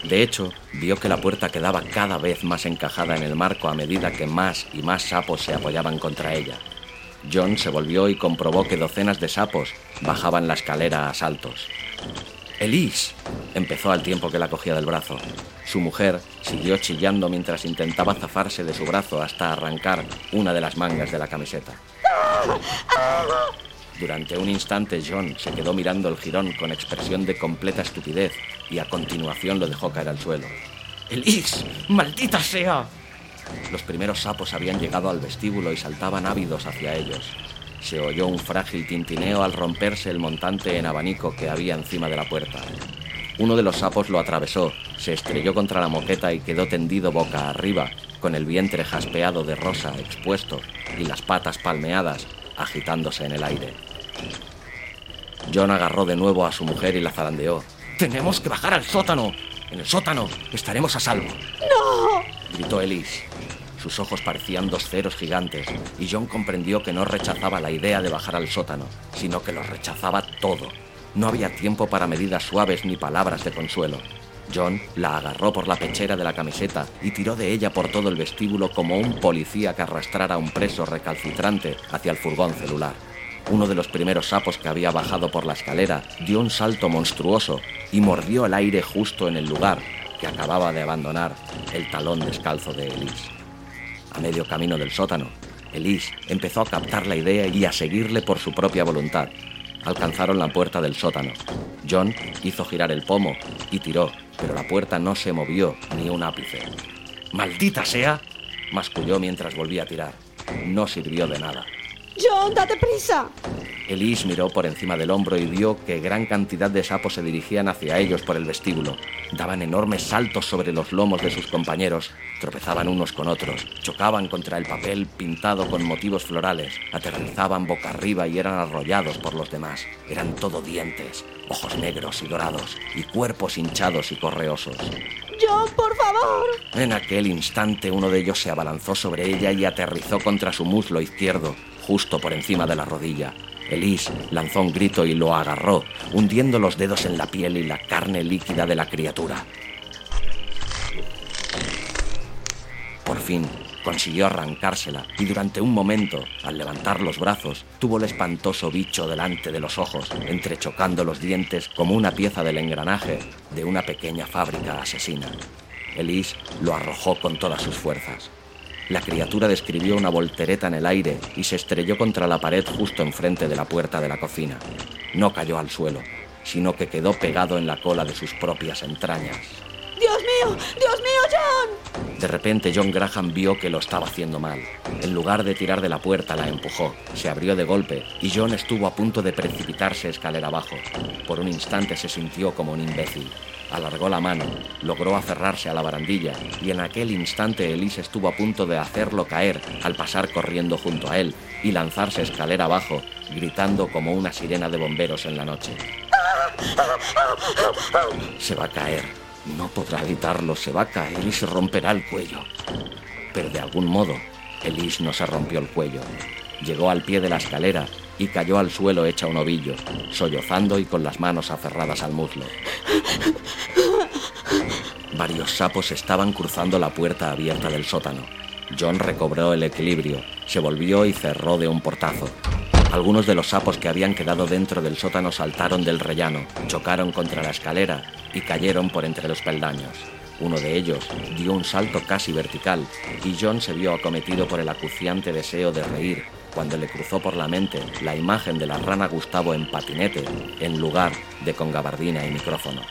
De hecho, vio que la puerta quedaba cada vez más encajada en el marco a medida que más y más sapos se apoyaban contra ella. John se volvió y comprobó que docenas de sapos bajaban la escalera a saltos. Elise, empezó al tiempo que la cogía del brazo. Su mujer siguió chillando mientras intentaba zafarse de su brazo hasta arrancar una de las mangas de la camiseta. Durante un instante John se quedó mirando el jirón con expresión de completa estupidez y a continuación lo dejó caer al suelo. ¡Elise! ¡Maldita sea! Los primeros sapos habían llegado al vestíbulo y saltaban ávidos hacia ellos. Se oyó un frágil tintineo al romperse el montante en abanico que había encima de la puerta. Uno de los sapos lo atravesó, se estrelló contra la moqueta y quedó tendido boca arriba, con el vientre jaspeado de rosa expuesto y las patas palmeadas, agitándose en el aire. John agarró de nuevo a su mujer y la zarandeó. Tenemos que bajar al sótano. En el sótano estaremos a salvo. ¡No! gritó Elise. Sus ojos parecían dos ceros gigantes y John comprendió que no rechazaba la idea de bajar al sótano, sino que lo rechazaba todo. No había tiempo para medidas suaves ni palabras de consuelo. John la agarró por la pechera de la camiseta y tiró de ella por todo el vestíbulo como un policía que arrastrara a un preso recalcitrante hacia el furgón celular. Uno de los primeros sapos que había bajado por la escalera dio un salto monstruoso y mordió el aire justo en el lugar que acababa de abandonar el talón descalzo de Elise. A medio camino del sótano, Elise empezó a captar la idea y a seguirle por su propia voluntad. alcanzaron la puerta del sótano. John hizo girar el pomo y tiró, pero la puerta no se movió ni un ápice. ¡Maldita sea! masculló mientras volvía a tirar. No sirvió de nada. John, date prisa. Elise miró por encima del hombro y vio que gran cantidad de sapos se dirigían hacia ellos por el vestíbulo. Daban enormes saltos sobre los lomos de sus compañeros, tropezaban unos con otros, chocaban contra el papel pintado con motivos florales, aterrizaban boca arriba y eran arrollados por los demás. Eran todo dientes, ojos negros y dorados, y cuerpos hinchados y correosos. John, por favor. En aquel instante uno de ellos se abalanzó sobre ella y aterrizó contra su muslo izquierdo, justo por encima de la rodilla. Elise lanzó un grito y lo agarró, hundiendo los dedos en la piel y la carne líquida de la criatura. Por fin consiguió arrancársela y durante un momento, al levantar los brazos, tuvo el espantoso bicho delante de los ojos, entrechocando los dientes como una pieza del engranaje de una pequeña fábrica asesina. Elise lo arrojó con todas sus fuerzas. La criatura describió una voltereta en el aire y se estrelló contra la pared justo enfrente de la puerta de la cocina. No cayó al suelo, sino que quedó pegado en la cola de sus propias entrañas. ¡Dios mío! ¡Dios mío, John! De repente John Graham vio que lo estaba haciendo mal. En lugar de tirar de la puerta, la empujó. Se abrió de golpe y John estuvo a punto de precipitarse escalera abajo. Por un instante se sintió como un imbécil. Alargó la mano, logró aferrarse a la barandilla y en aquel instante Elise estuvo a punto de hacerlo caer al pasar corriendo junto a él y lanzarse escalera abajo, gritando como una sirena de bomberos en la noche. Se va a caer, no podrá evitarlo, se va a caer y se romperá el cuello. Pero de algún modo, Elise no se rompió el cuello. Llegó al pie de la escalera y cayó al suelo hecha un ovillo, sollozando y con las manos aferradas al muslo. Varios sapos estaban cruzando la puerta abierta del sótano. John recobró el equilibrio, se volvió y cerró de un portazo. Algunos de los sapos que habían quedado dentro del sótano saltaron del rellano, chocaron contra la escalera y cayeron por entre los peldaños. Uno de ellos dio un salto casi vertical y John se vio acometido por el acuciante deseo de reír cuando le cruzó por la mente la imagen de la rana Gustavo en patinete en lugar de con gabardina y micrófono.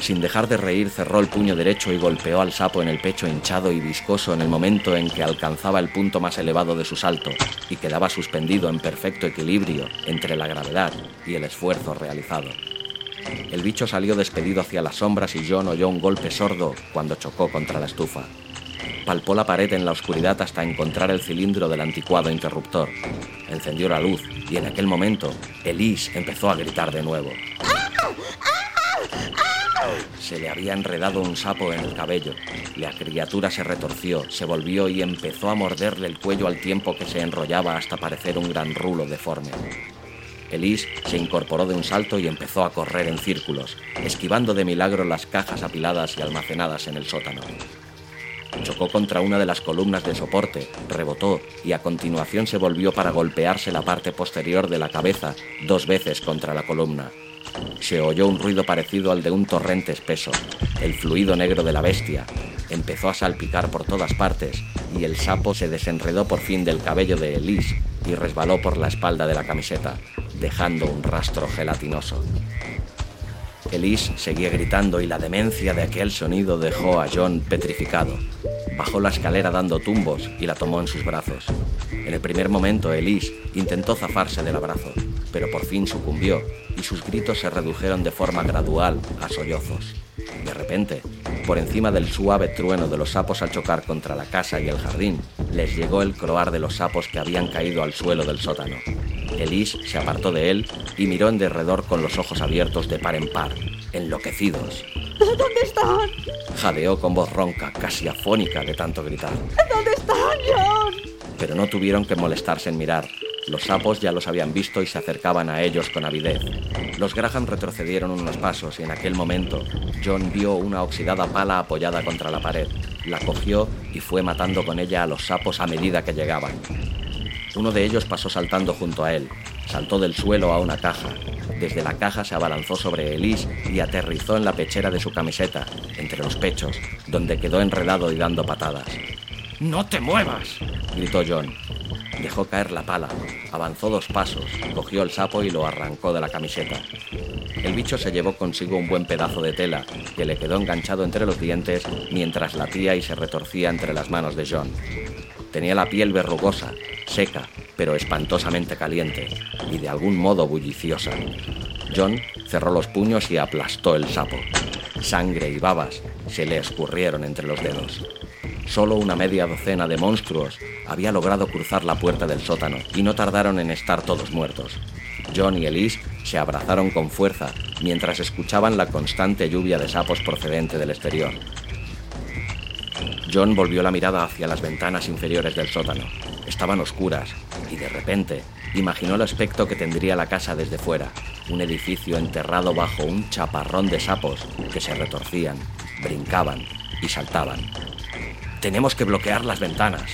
Sin dejar de reír, cerró el puño derecho y golpeó al sapo en el pecho hinchado y viscoso en el momento en que alcanzaba el punto más elevado de su salto y quedaba suspendido en perfecto equilibrio entre la gravedad y el esfuerzo realizado. El bicho salió despedido hacia las sombras y John oyó un golpe sordo cuando chocó contra la estufa. Palpó la pared en la oscuridad hasta encontrar el cilindro del anticuado interruptor. Encendió la luz y en aquel momento Elise empezó a gritar de nuevo. Se le había enredado un sapo en el cabello. La criatura se retorció, se volvió y empezó a morderle el cuello al tiempo que se enrollaba hasta parecer un gran rulo deforme. Elise se incorporó de un salto y empezó a correr en círculos, esquivando de milagro las cajas apiladas y almacenadas en el sótano. Chocó contra una de las columnas de soporte, rebotó y a continuación se volvió para golpearse la parte posterior de la cabeza dos veces contra la columna. Se oyó un ruido parecido al de un torrente espeso. El fluido negro de la bestia empezó a salpicar por todas partes y el sapo se desenredó por fin del cabello de Elise y resbaló por la espalda de la camiseta, dejando un rastro gelatinoso. Elise seguía gritando y la demencia de aquel sonido dejó a John petrificado. Bajó la escalera dando tumbos y la tomó en sus brazos. En el primer momento Elise intentó zafarse del abrazo, pero por fin sucumbió y sus gritos se redujeron de forma gradual a sollozos. De repente, por encima del suave trueno de los sapos al chocar contra la casa y el jardín, les llegó el croar de los sapos que habían caído al suelo del sótano. Elise se apartó de él y miró en derredor con los ojos abiertos de par en par, enloquecidos. ¿Dónde están? Jadeó con voz ronca, casi afónica de tanto gritar. ¿Dónde están, John? Pero no tuvieron que molestarse en mirar. Los sapos ya los habían visto y se acercaban a ellos con avidez. Los Graham retrocedieron unos pasos y en aquel momento John vio una oxidada pala apoyada contra la pared. La cogió y fue matando con ella a los sapos a medida que llegaban. Uno de ellos pasó saltando junto a él. Saltó del suelo a una caja. Desde la caja se abalanzó sobre Elise y aterrizó en la pechera de su camiseta, entre los pechos, donde quedó enredado y dando patadas. ¡No te muevas! gritó John. Dejó caer la pala, Avanzó dos pasos, cogió el sapo y lo arrancó de la camiseta. El bicho se llevó consigo un buen pedazo de tela que le quedó enganchado entre los dientes mientras latía y se retorcía entre las manos de John. Tenía la piel verrugosa, seca, pero espantosamente caliente y de algún modo bulliciosa. John cerró los puños y aplastó el sapo. Sangre y babas se le escurrieron entre los dedos. Solo una media docena de monstruos había logrado cruzar la puerta del sótano y no tardaron en estar todos muertos. John y Elise se abrazaron con fuerza mientras escuchaban la constante lluvia de sapos procedente del exterior. John volvió la mirada hacia las ventanas inferiores del sótano. Estaban oscuras y de repente imaginó el aspecto que tendría la casa desde fuera, un edificio enterrado bajo un chaparrón de sapos que se retorcían, brincaban y saltaban. Tenemos que bloquear las ventanas,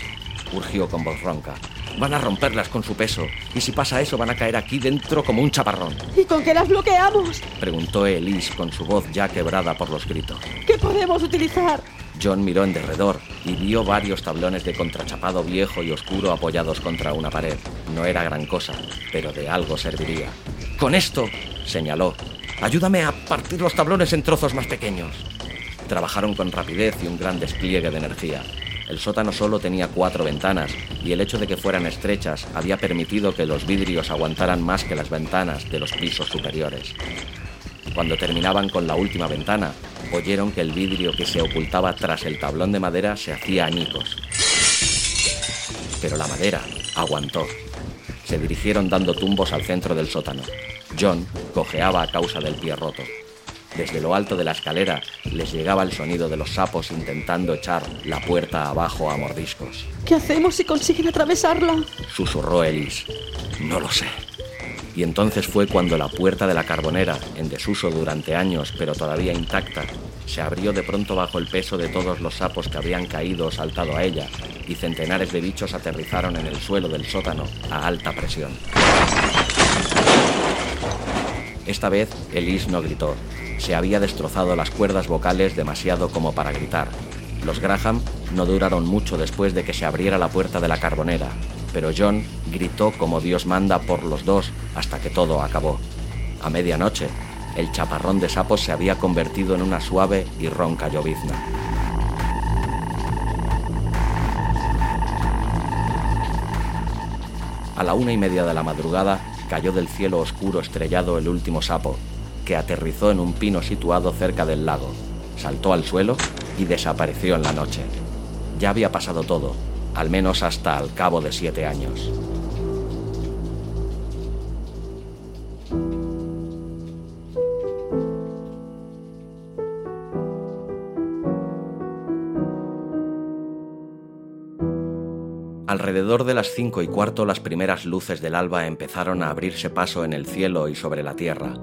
urgió con voz ronca. Van a romperlas con su peso, y si pasa eso van a caer aquí dentro como un chaparrón. ¿Y con qué las bloqueamos? Preguntó Elise con su voz ya quebrada por los gritos. ¿Qué podemos utilizar? John miró en derredor y vio varios tablones de contrachapado viejo y oscuro apoyados contra una pared. No era gran cosa, pero de algo serviría. Con esto, señaló, ayúdame a partir los tablones en trozos más pequeños. Trabajaron con rapidez y un gran despliegue de energía. El sótano solo tenía cuatro ventanas y el hecho de que fueran estrechas había permitido que los vidrios aguantaran más que las ventanas de los pisos superiores. Cuando terminaban con la última ventana, oyeron que el vidrio que se ocultaba tras el tablón de madera se hacía añicos. Pero la madera aguantó. Se dirigieron dando tumbos al centro del sótano. John cojeaba a causa del pie roto. Desde lo alto de la escalera les llegaba el sonido de los sapos intentando echar la puerta abajo a mordiscos. ¿Qué hacemos si consiguen atravesarla? Susurró Ellis. No lo sé. Y entonces fue cuando la puerta de la carbonera, en desuso durante años pero todavía intacta, se abrió de pronto bajo el peso de todos los sapos que habían caído o saltado a ella, y centenares de bichos aterrizaron en el suelo del sótano a alta presión. Esta vez Elise no gritó, se había destrozado las cuerdas vocales demasiado como para gritar. Los Graham no duraron mucho después de que se abriera la puerta de la carbonera, pero John gritó como Dios manda por los dos hasta que todo acabó. A medianoche, el chaparrón de sapos se había convertido en una suave y ronca llovizna. A la una y media de la madrugada cayó del cielo oscuro estrellado el último sapo, que aterrizó en un pino situado cerca del lago, saltó al suelo y desapareció en la noche. Ya había pasado todo, al menos hasta al cabo de siete años. Alrededor de las cinco y cuarto las primeras luces del alba empezaron a abrirse paso en el cielo y sobre la tierra.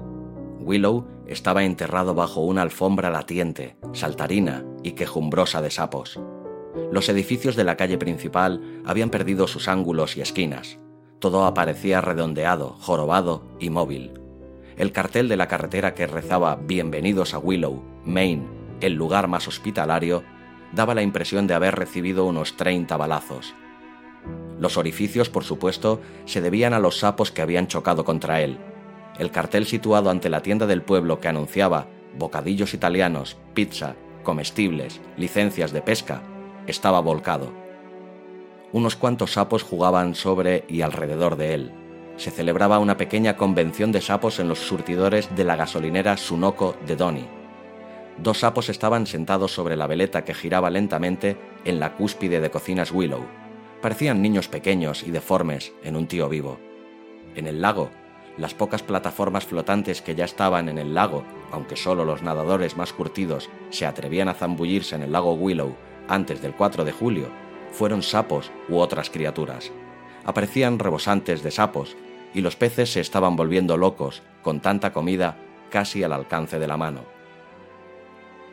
Willow estaba enterrado bajo una alfombra latiente, saltarina y quejumbrosa de sapos. Los edificios de la calle principal habían perdido sus ángulos y esquinas. Todo aparecía redondeado, jorobado y móvil. El cartel de la carretera que rezaba Bienvenidos a Willow, Maine, el lugar más hospitalario, daba la impresión de haber recibido unos 30 balazos. Los orificios, por supuesto, se debían a los sapos que habían chocado contra él, el cartel situado ante la tienda del pueblo que anunciaba bocadillos italianos, pizza, comestibles, licencias de pesca, estaba volcado. Unos cuantos sapos jugaban sobre y alrededor de él. Se celebraba una pequeña convención de sapos en los surtidores de la gasolinera Sunoco de Donny. Dos sapos estaban sentados sobre la veleta que giraba lentamente en la cúspide de cocinas Willow. Parecían niños pequeños y deformes en un tío vivo. En el lago las pocas plataformas flotantes que ya estaban en el lago, aunque solo los nadadores más curtidos se atrevían a zambullirse en el lago Willow antes del 4 de julio, fueron sapos u otras criaturas. Aparecían rebosantes de sapos, y los peces se estaban volviendo locos con tanta comida casi al alcance de la mano.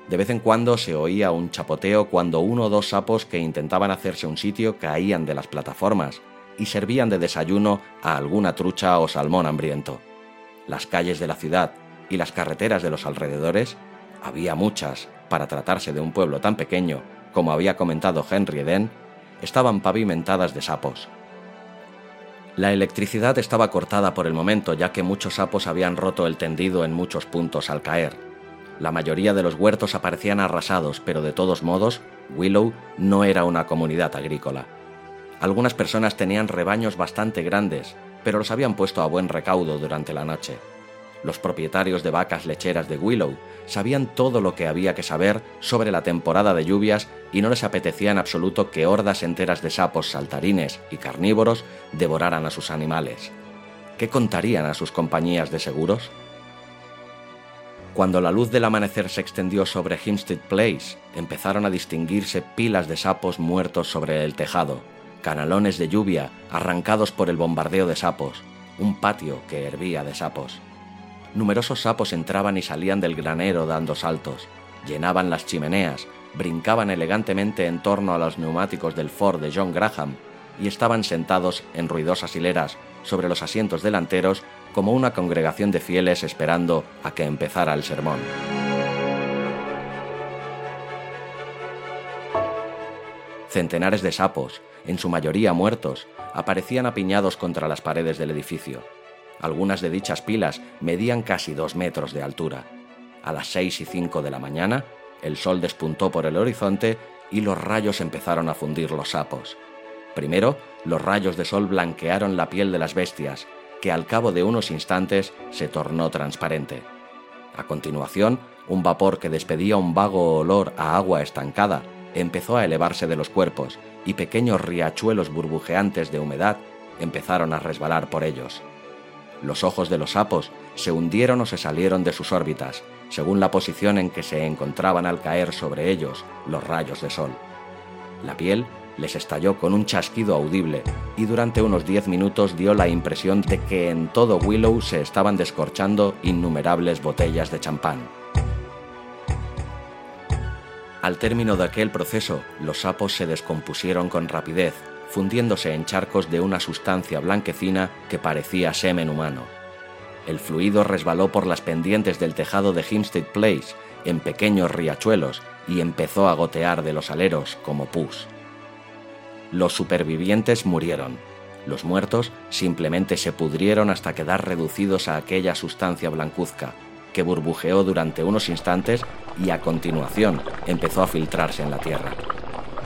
De vez en cuando se oía un chapoteo cuando uno o dos sapos que intentaban hacerse un sitio caían de las plataformas y servían de desayuno a alguna trucha o salmón hambriento. Las calles de la ciudad y las carreteras de los alrededores, había muchas para tratarse de un pueblo tan pequeño como había comentado Henry Eden, estaban pavimentadas de sapos. La electricidad estaba cortada por el momento ya que muchos sapos habían roto el tendido en muchos puntos al caer. La mayoría de los huertos aparecían arrasados, pero de todos modos, Willow no era una comunidad agrícola. Algunas personas tenían rebaños bastante grandes, pero los habían puesto a buen recaudo durante la noche. Los propietarios de vacas lecheras de Willow sabían todo lo que había que saber sobre la temporada de lluvias y no les apetecía en absoluto que hordas enteras de sapos saltarines y carnívoros devoraran a sus animales. ¿Qué contarían a sus compañías de seguros? Cuando la luz del amanecer se extendió sobre Hempstead Place, empezaron a distinguirse pilas de sapos muertos sobre el tejado, canalones de lluvia arrancados por el bombardeo de sapos, un patio que hervía de sapos. Numerosos sapos entraban y salían del granero dando saltos, llenaban las chimeneas, brincaban elegantemente en torno a los neumáticos del Ford de John Graham y estaban sentados en ruidosas hileras sobre los asientos delanteros como una congregación de fieles esperando a que empezara el sermón. Centenares de sapos, en su mayoría muertos, aparecían apiñados contra las paredes del edificio. Algunas de dichas pilas medían casi dos metros de altura. A las seis y cinco de la mañana, el sol despuntó por el horizonte y los rayos empezaron a fundir los sapos. Primero, los rayos de sol blanquearon la piel de las bestias, que al cabo de unos instantes se tornó transparente. A continuación, un vapor que despedía un vago olor a agua estancada empezó a elevarse de los cuerpos y pequeños riachuelos burbujeantes de humedad empezaron a resbalar por ellos. Los ojos de los sapos se hundieron o se salieron de sus órbitas, según la posición en que se encontraban al caer sobre ellos los rayos de sol. La piel les estalló con un chasquido audible y durante unos diez minutos dio la impresión de que en todo Willow se estaban descorchando innumerables botellas de champán. Al término de aquel proceso, los sapos se descompusieron con rapidez, fundiéndose en charcos de una sustancia blanquecina que parecía semen humano. El fluido resbaló por las pendientes del tejado de Hempstead Place en pequeños riachuelos y empezó a gotear de los aleros como pus. Los supervivientes murieron. Los muertos simplemente se pudrieron hasta quedar reducidos a aquella sustancia blancuzca, que burbujeó durante unos instantes y a continuación empezó a filtrarse en la tierra.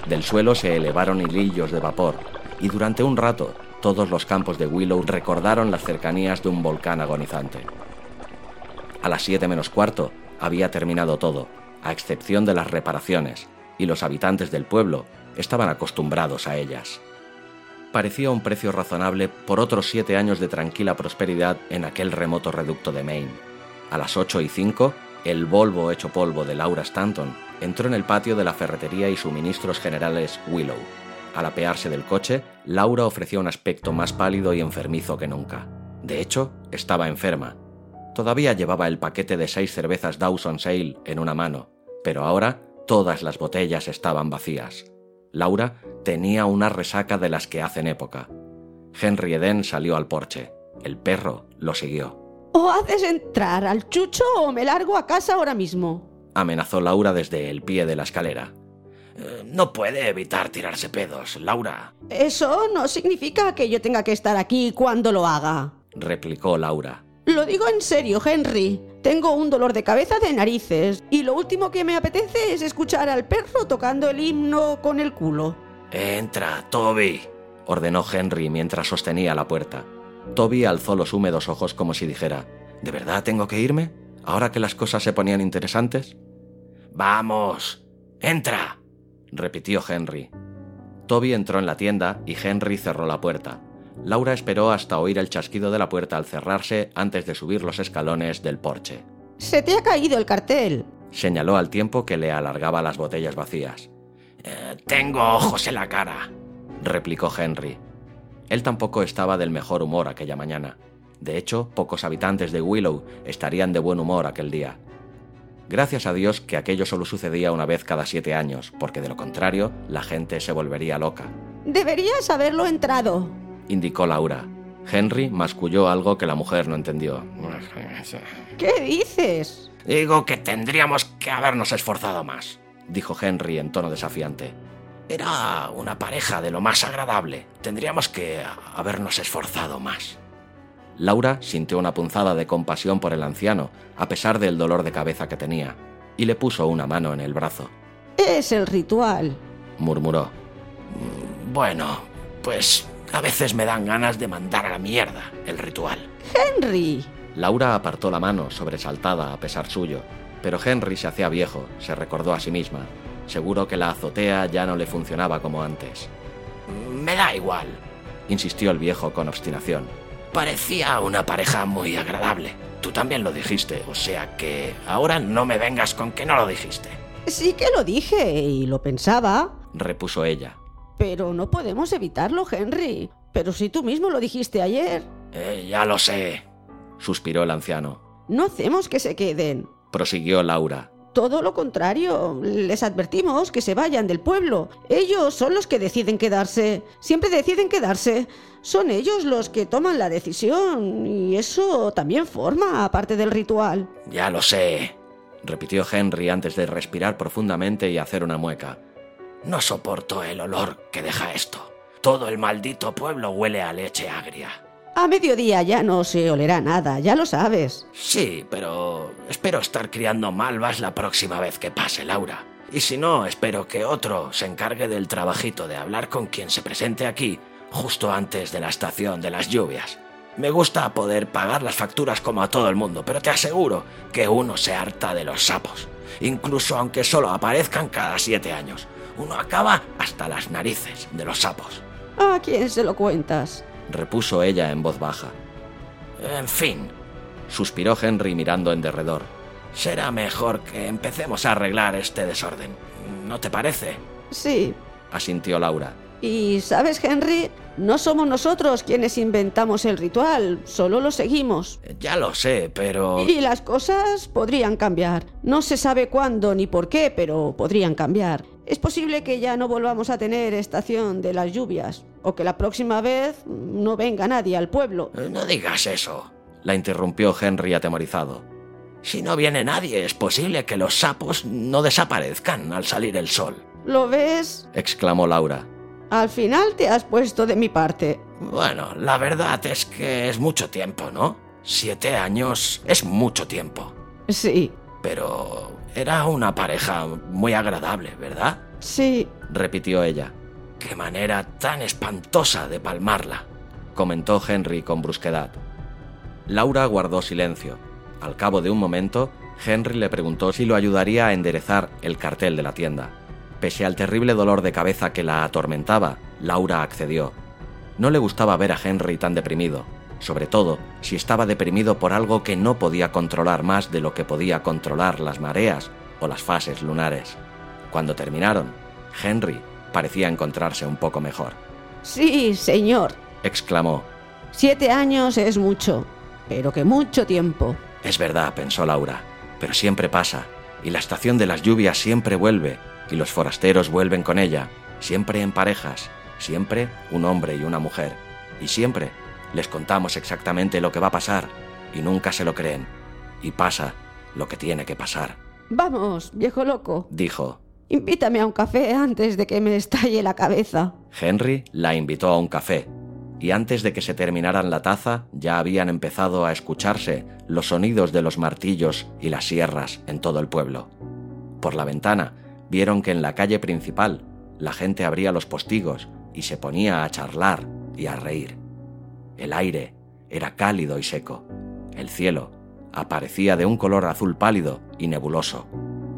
Del suelo se elevaron hilillos de vapor y durante un rato todos los campos de Willow recordaron las cercanías de un volcán agonizante. A las 7 menos cuarto había terminado todo, a excepción de las reparaciones, y los habitantes del pueblo estaban acostumbrados a ellas. Parecía un precio razonable por otros siete años de tranquila prosperidad en aquel remoto reducto de Maine. A las 8 y 5, el Volvo hecho polvo de Laura Stanton entró en el patio de la ferretería y suministros generales Willow. Al apearse del coche, Laura ofreció un aspecto más pálido y enfermizo que nunca. De hecho, estaba enferma. Todavía llevaba el paquete de seis cervezas Dawson Sale en una mano, pero ahora todas las botellas estaban vacías. Laura tenía una resaca de las que hacen época. Henry Eden salió al porche. El perro lo siguió. O haces entrar al chucho o me largo a casa ahora mismo. Amenazó Laura desde el pie de la escalera. Eh, no puede evitar tirarse pedos, Laura. Eso no significa que yo tenga que estar aquí cuando lo haga. Replicó Laura. Lo digo en serio, Henry. Tengo un dolor de cabeza de narices y lo último que me apetece es escuchar al perro tocando el himno con el culo. Entra, Toby, ordenó Henry mientras sostenía la puerta. Toby alzó los húmedos ojos como si dijera, ¿De verdad tengo que irme? ¿Ahora que las cosas se ponían interesantes? Vamos, entra, repitió Henry. Toby entró en la tienda y Henry cerró la puerta. Laura esperó hasta oír el chasquido de la puerta al cerrarse antes de subir los escalones del porche. Se te ha caído el cartel, señaló al tiempo que le alargaba las botellas vacías. Eh, tengo ojos en la cara, replicó Henry. Él tampoco estaba del mejor humor aquella mañana. De hecho, pocos habitantes de Willow estarían de buen humor aquel día. Gracias a Dios que aquello solo sucedía una vez cada siete años, porque de lo contrario la gente se volvería loca. Deberías haberlo entrado, indicó Laura. Henry masculló algo que la mujer no entendió. ¿Qué dices? Digo que tendríamos que habernos esforzado más, dijo Henry en tono desafiante. Era una pareja de lo más agradable. Tendríamos que habernos esforzado más. Laura sintió una punzada de compasión por el anciano, a pesar del dolor de cabeza que tenía, y le puso una mano en el brazo. Es el ritual, murmuró. Mm, bueno, pues a veces me dan ganas de mandar a la mierda el ritual. Henry. Laura apartó la mano, sobresaltada a pesar suyo, pero Henry se hacía viejo, se recordó a sí misma. Seguro que la azotea ya no le funcionaba como antes. Me da igual, insistió el viejo con obstinación. Parecía una pareja muy agradable. Tú también lo dijiste, o sea que ahora no me vengas con que no lo dijiste. Sí que lo dije y lo pensaba, repuso ella. Pero no podemos evitarlo, Henry. Pero si tú mismo lo dijiste ayer. Eh, ya lo sé, suspiró el anciano. No hacemos que se queden, prosiguió Laura. Todo lo contrario, les advertimos que se vayan del pueblo. Ellos son los que deciden quedarse. Siempre deciden quedarse. Son ellos los que toman la decisión. Y eso también forma parte del ritual. Ya lo sé, repitió Henry antes de respirar profundamente y hacer una mueca. No soporto el olor que deja esto. Todo el maldito pueblo huele a leche agria. A mediodía ya no se olerá nada, ya lo sabes. Sí, pero espero estar criando malvas la próxima vez que pase, Laura. Y si no, espero que otro se encargue del trabajito de hablar con quien se presente aquí justo antes de la estación de las lluvias. Me gusta poder pagar las facturas como a todo el mundo, pero te aseguro que uno se harta de los sapos, incluso aunque solo aparezcan cada siete años. Uno acaba hasta las narices de los sapos. ¿A quién se lo cuentas? repuso ella en voz baja. En fin, suspiró Henry mirando en derredor. Será mejor que empecemos a arreglar este desorden. ¿No te parece? Sí, asintió Laura. Y sabes, Henry, no somos nosotros quienes inventamos el ritual, solo lo seguimos. Ya lo sé, pero... Y las cosas podrían cambiar. No se sabe cuándo ni por qué, pero podrían cambiar. Es posible que ya no volvamos a tener estación de las lluvias, o que la próxima vez no venga nadie al pueblo. No digas eso, la interrumpió Henry atemorizado. Si no viene nadie, es posible que los sapos no desaparezcan al salir el sol. ¿Lo ves? exclamó Laura. Al final te has puesto de mi parte. Bueno, la verdad es que es mucho tiempo, ¿no? Siete años es mucho tiempo. Sí. Pero era una pareja muy agradable, ¿verdad? Sí. repitió ella. Qué manera tan espantosa de palmarla, comentó Henry con brusquedad. Laura guardó silencio. Al cabo de un momento, Henry le preguntó si lo ayudaría a enderezar el cartel de la tienda. Pese al terrible dolor de cabeza que la atormentaba, Laura accedió. No le gustaba ver a Henry tan deprimido, sobre todo si estaba deprimido por algo que no podía controlar más de lo que podía controlar las mareas o las fases lunares. Cuando terminaron, Henry parecía encontrarse un poco mejor. Sí, señor, exclamó. Siete años es mucho, pero que mucho tiempo. Es verdad, pensó Laura, pero siempre pasa, y la estación de las lluvias siempre vuelve, y los forasteros vuelven con ella, siempre en parejas, siempre un hombre y una mujer, y siempre les contamos exactamente lo que va a pasar, y nunca se lo creen, y pasa lo que tiene que pasar. Vamos, viejo loco, dijo. Invítame a un café antes de que me estalle la cabeza. Henry la invitó a un café, y antes de que se terminaran la taza ya habían empezado a escucharse los sonidos de los martillos y las sierras en todo el pueblo. Por la ventana vieron que en la calle principal la gente abría los postigos y se ponía a charlar y a reír. El aire era cálido y seco. El cielo aparecía de un color azul pálido y nebuloso,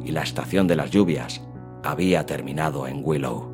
y la estación de las lluvias había terminado en Willow.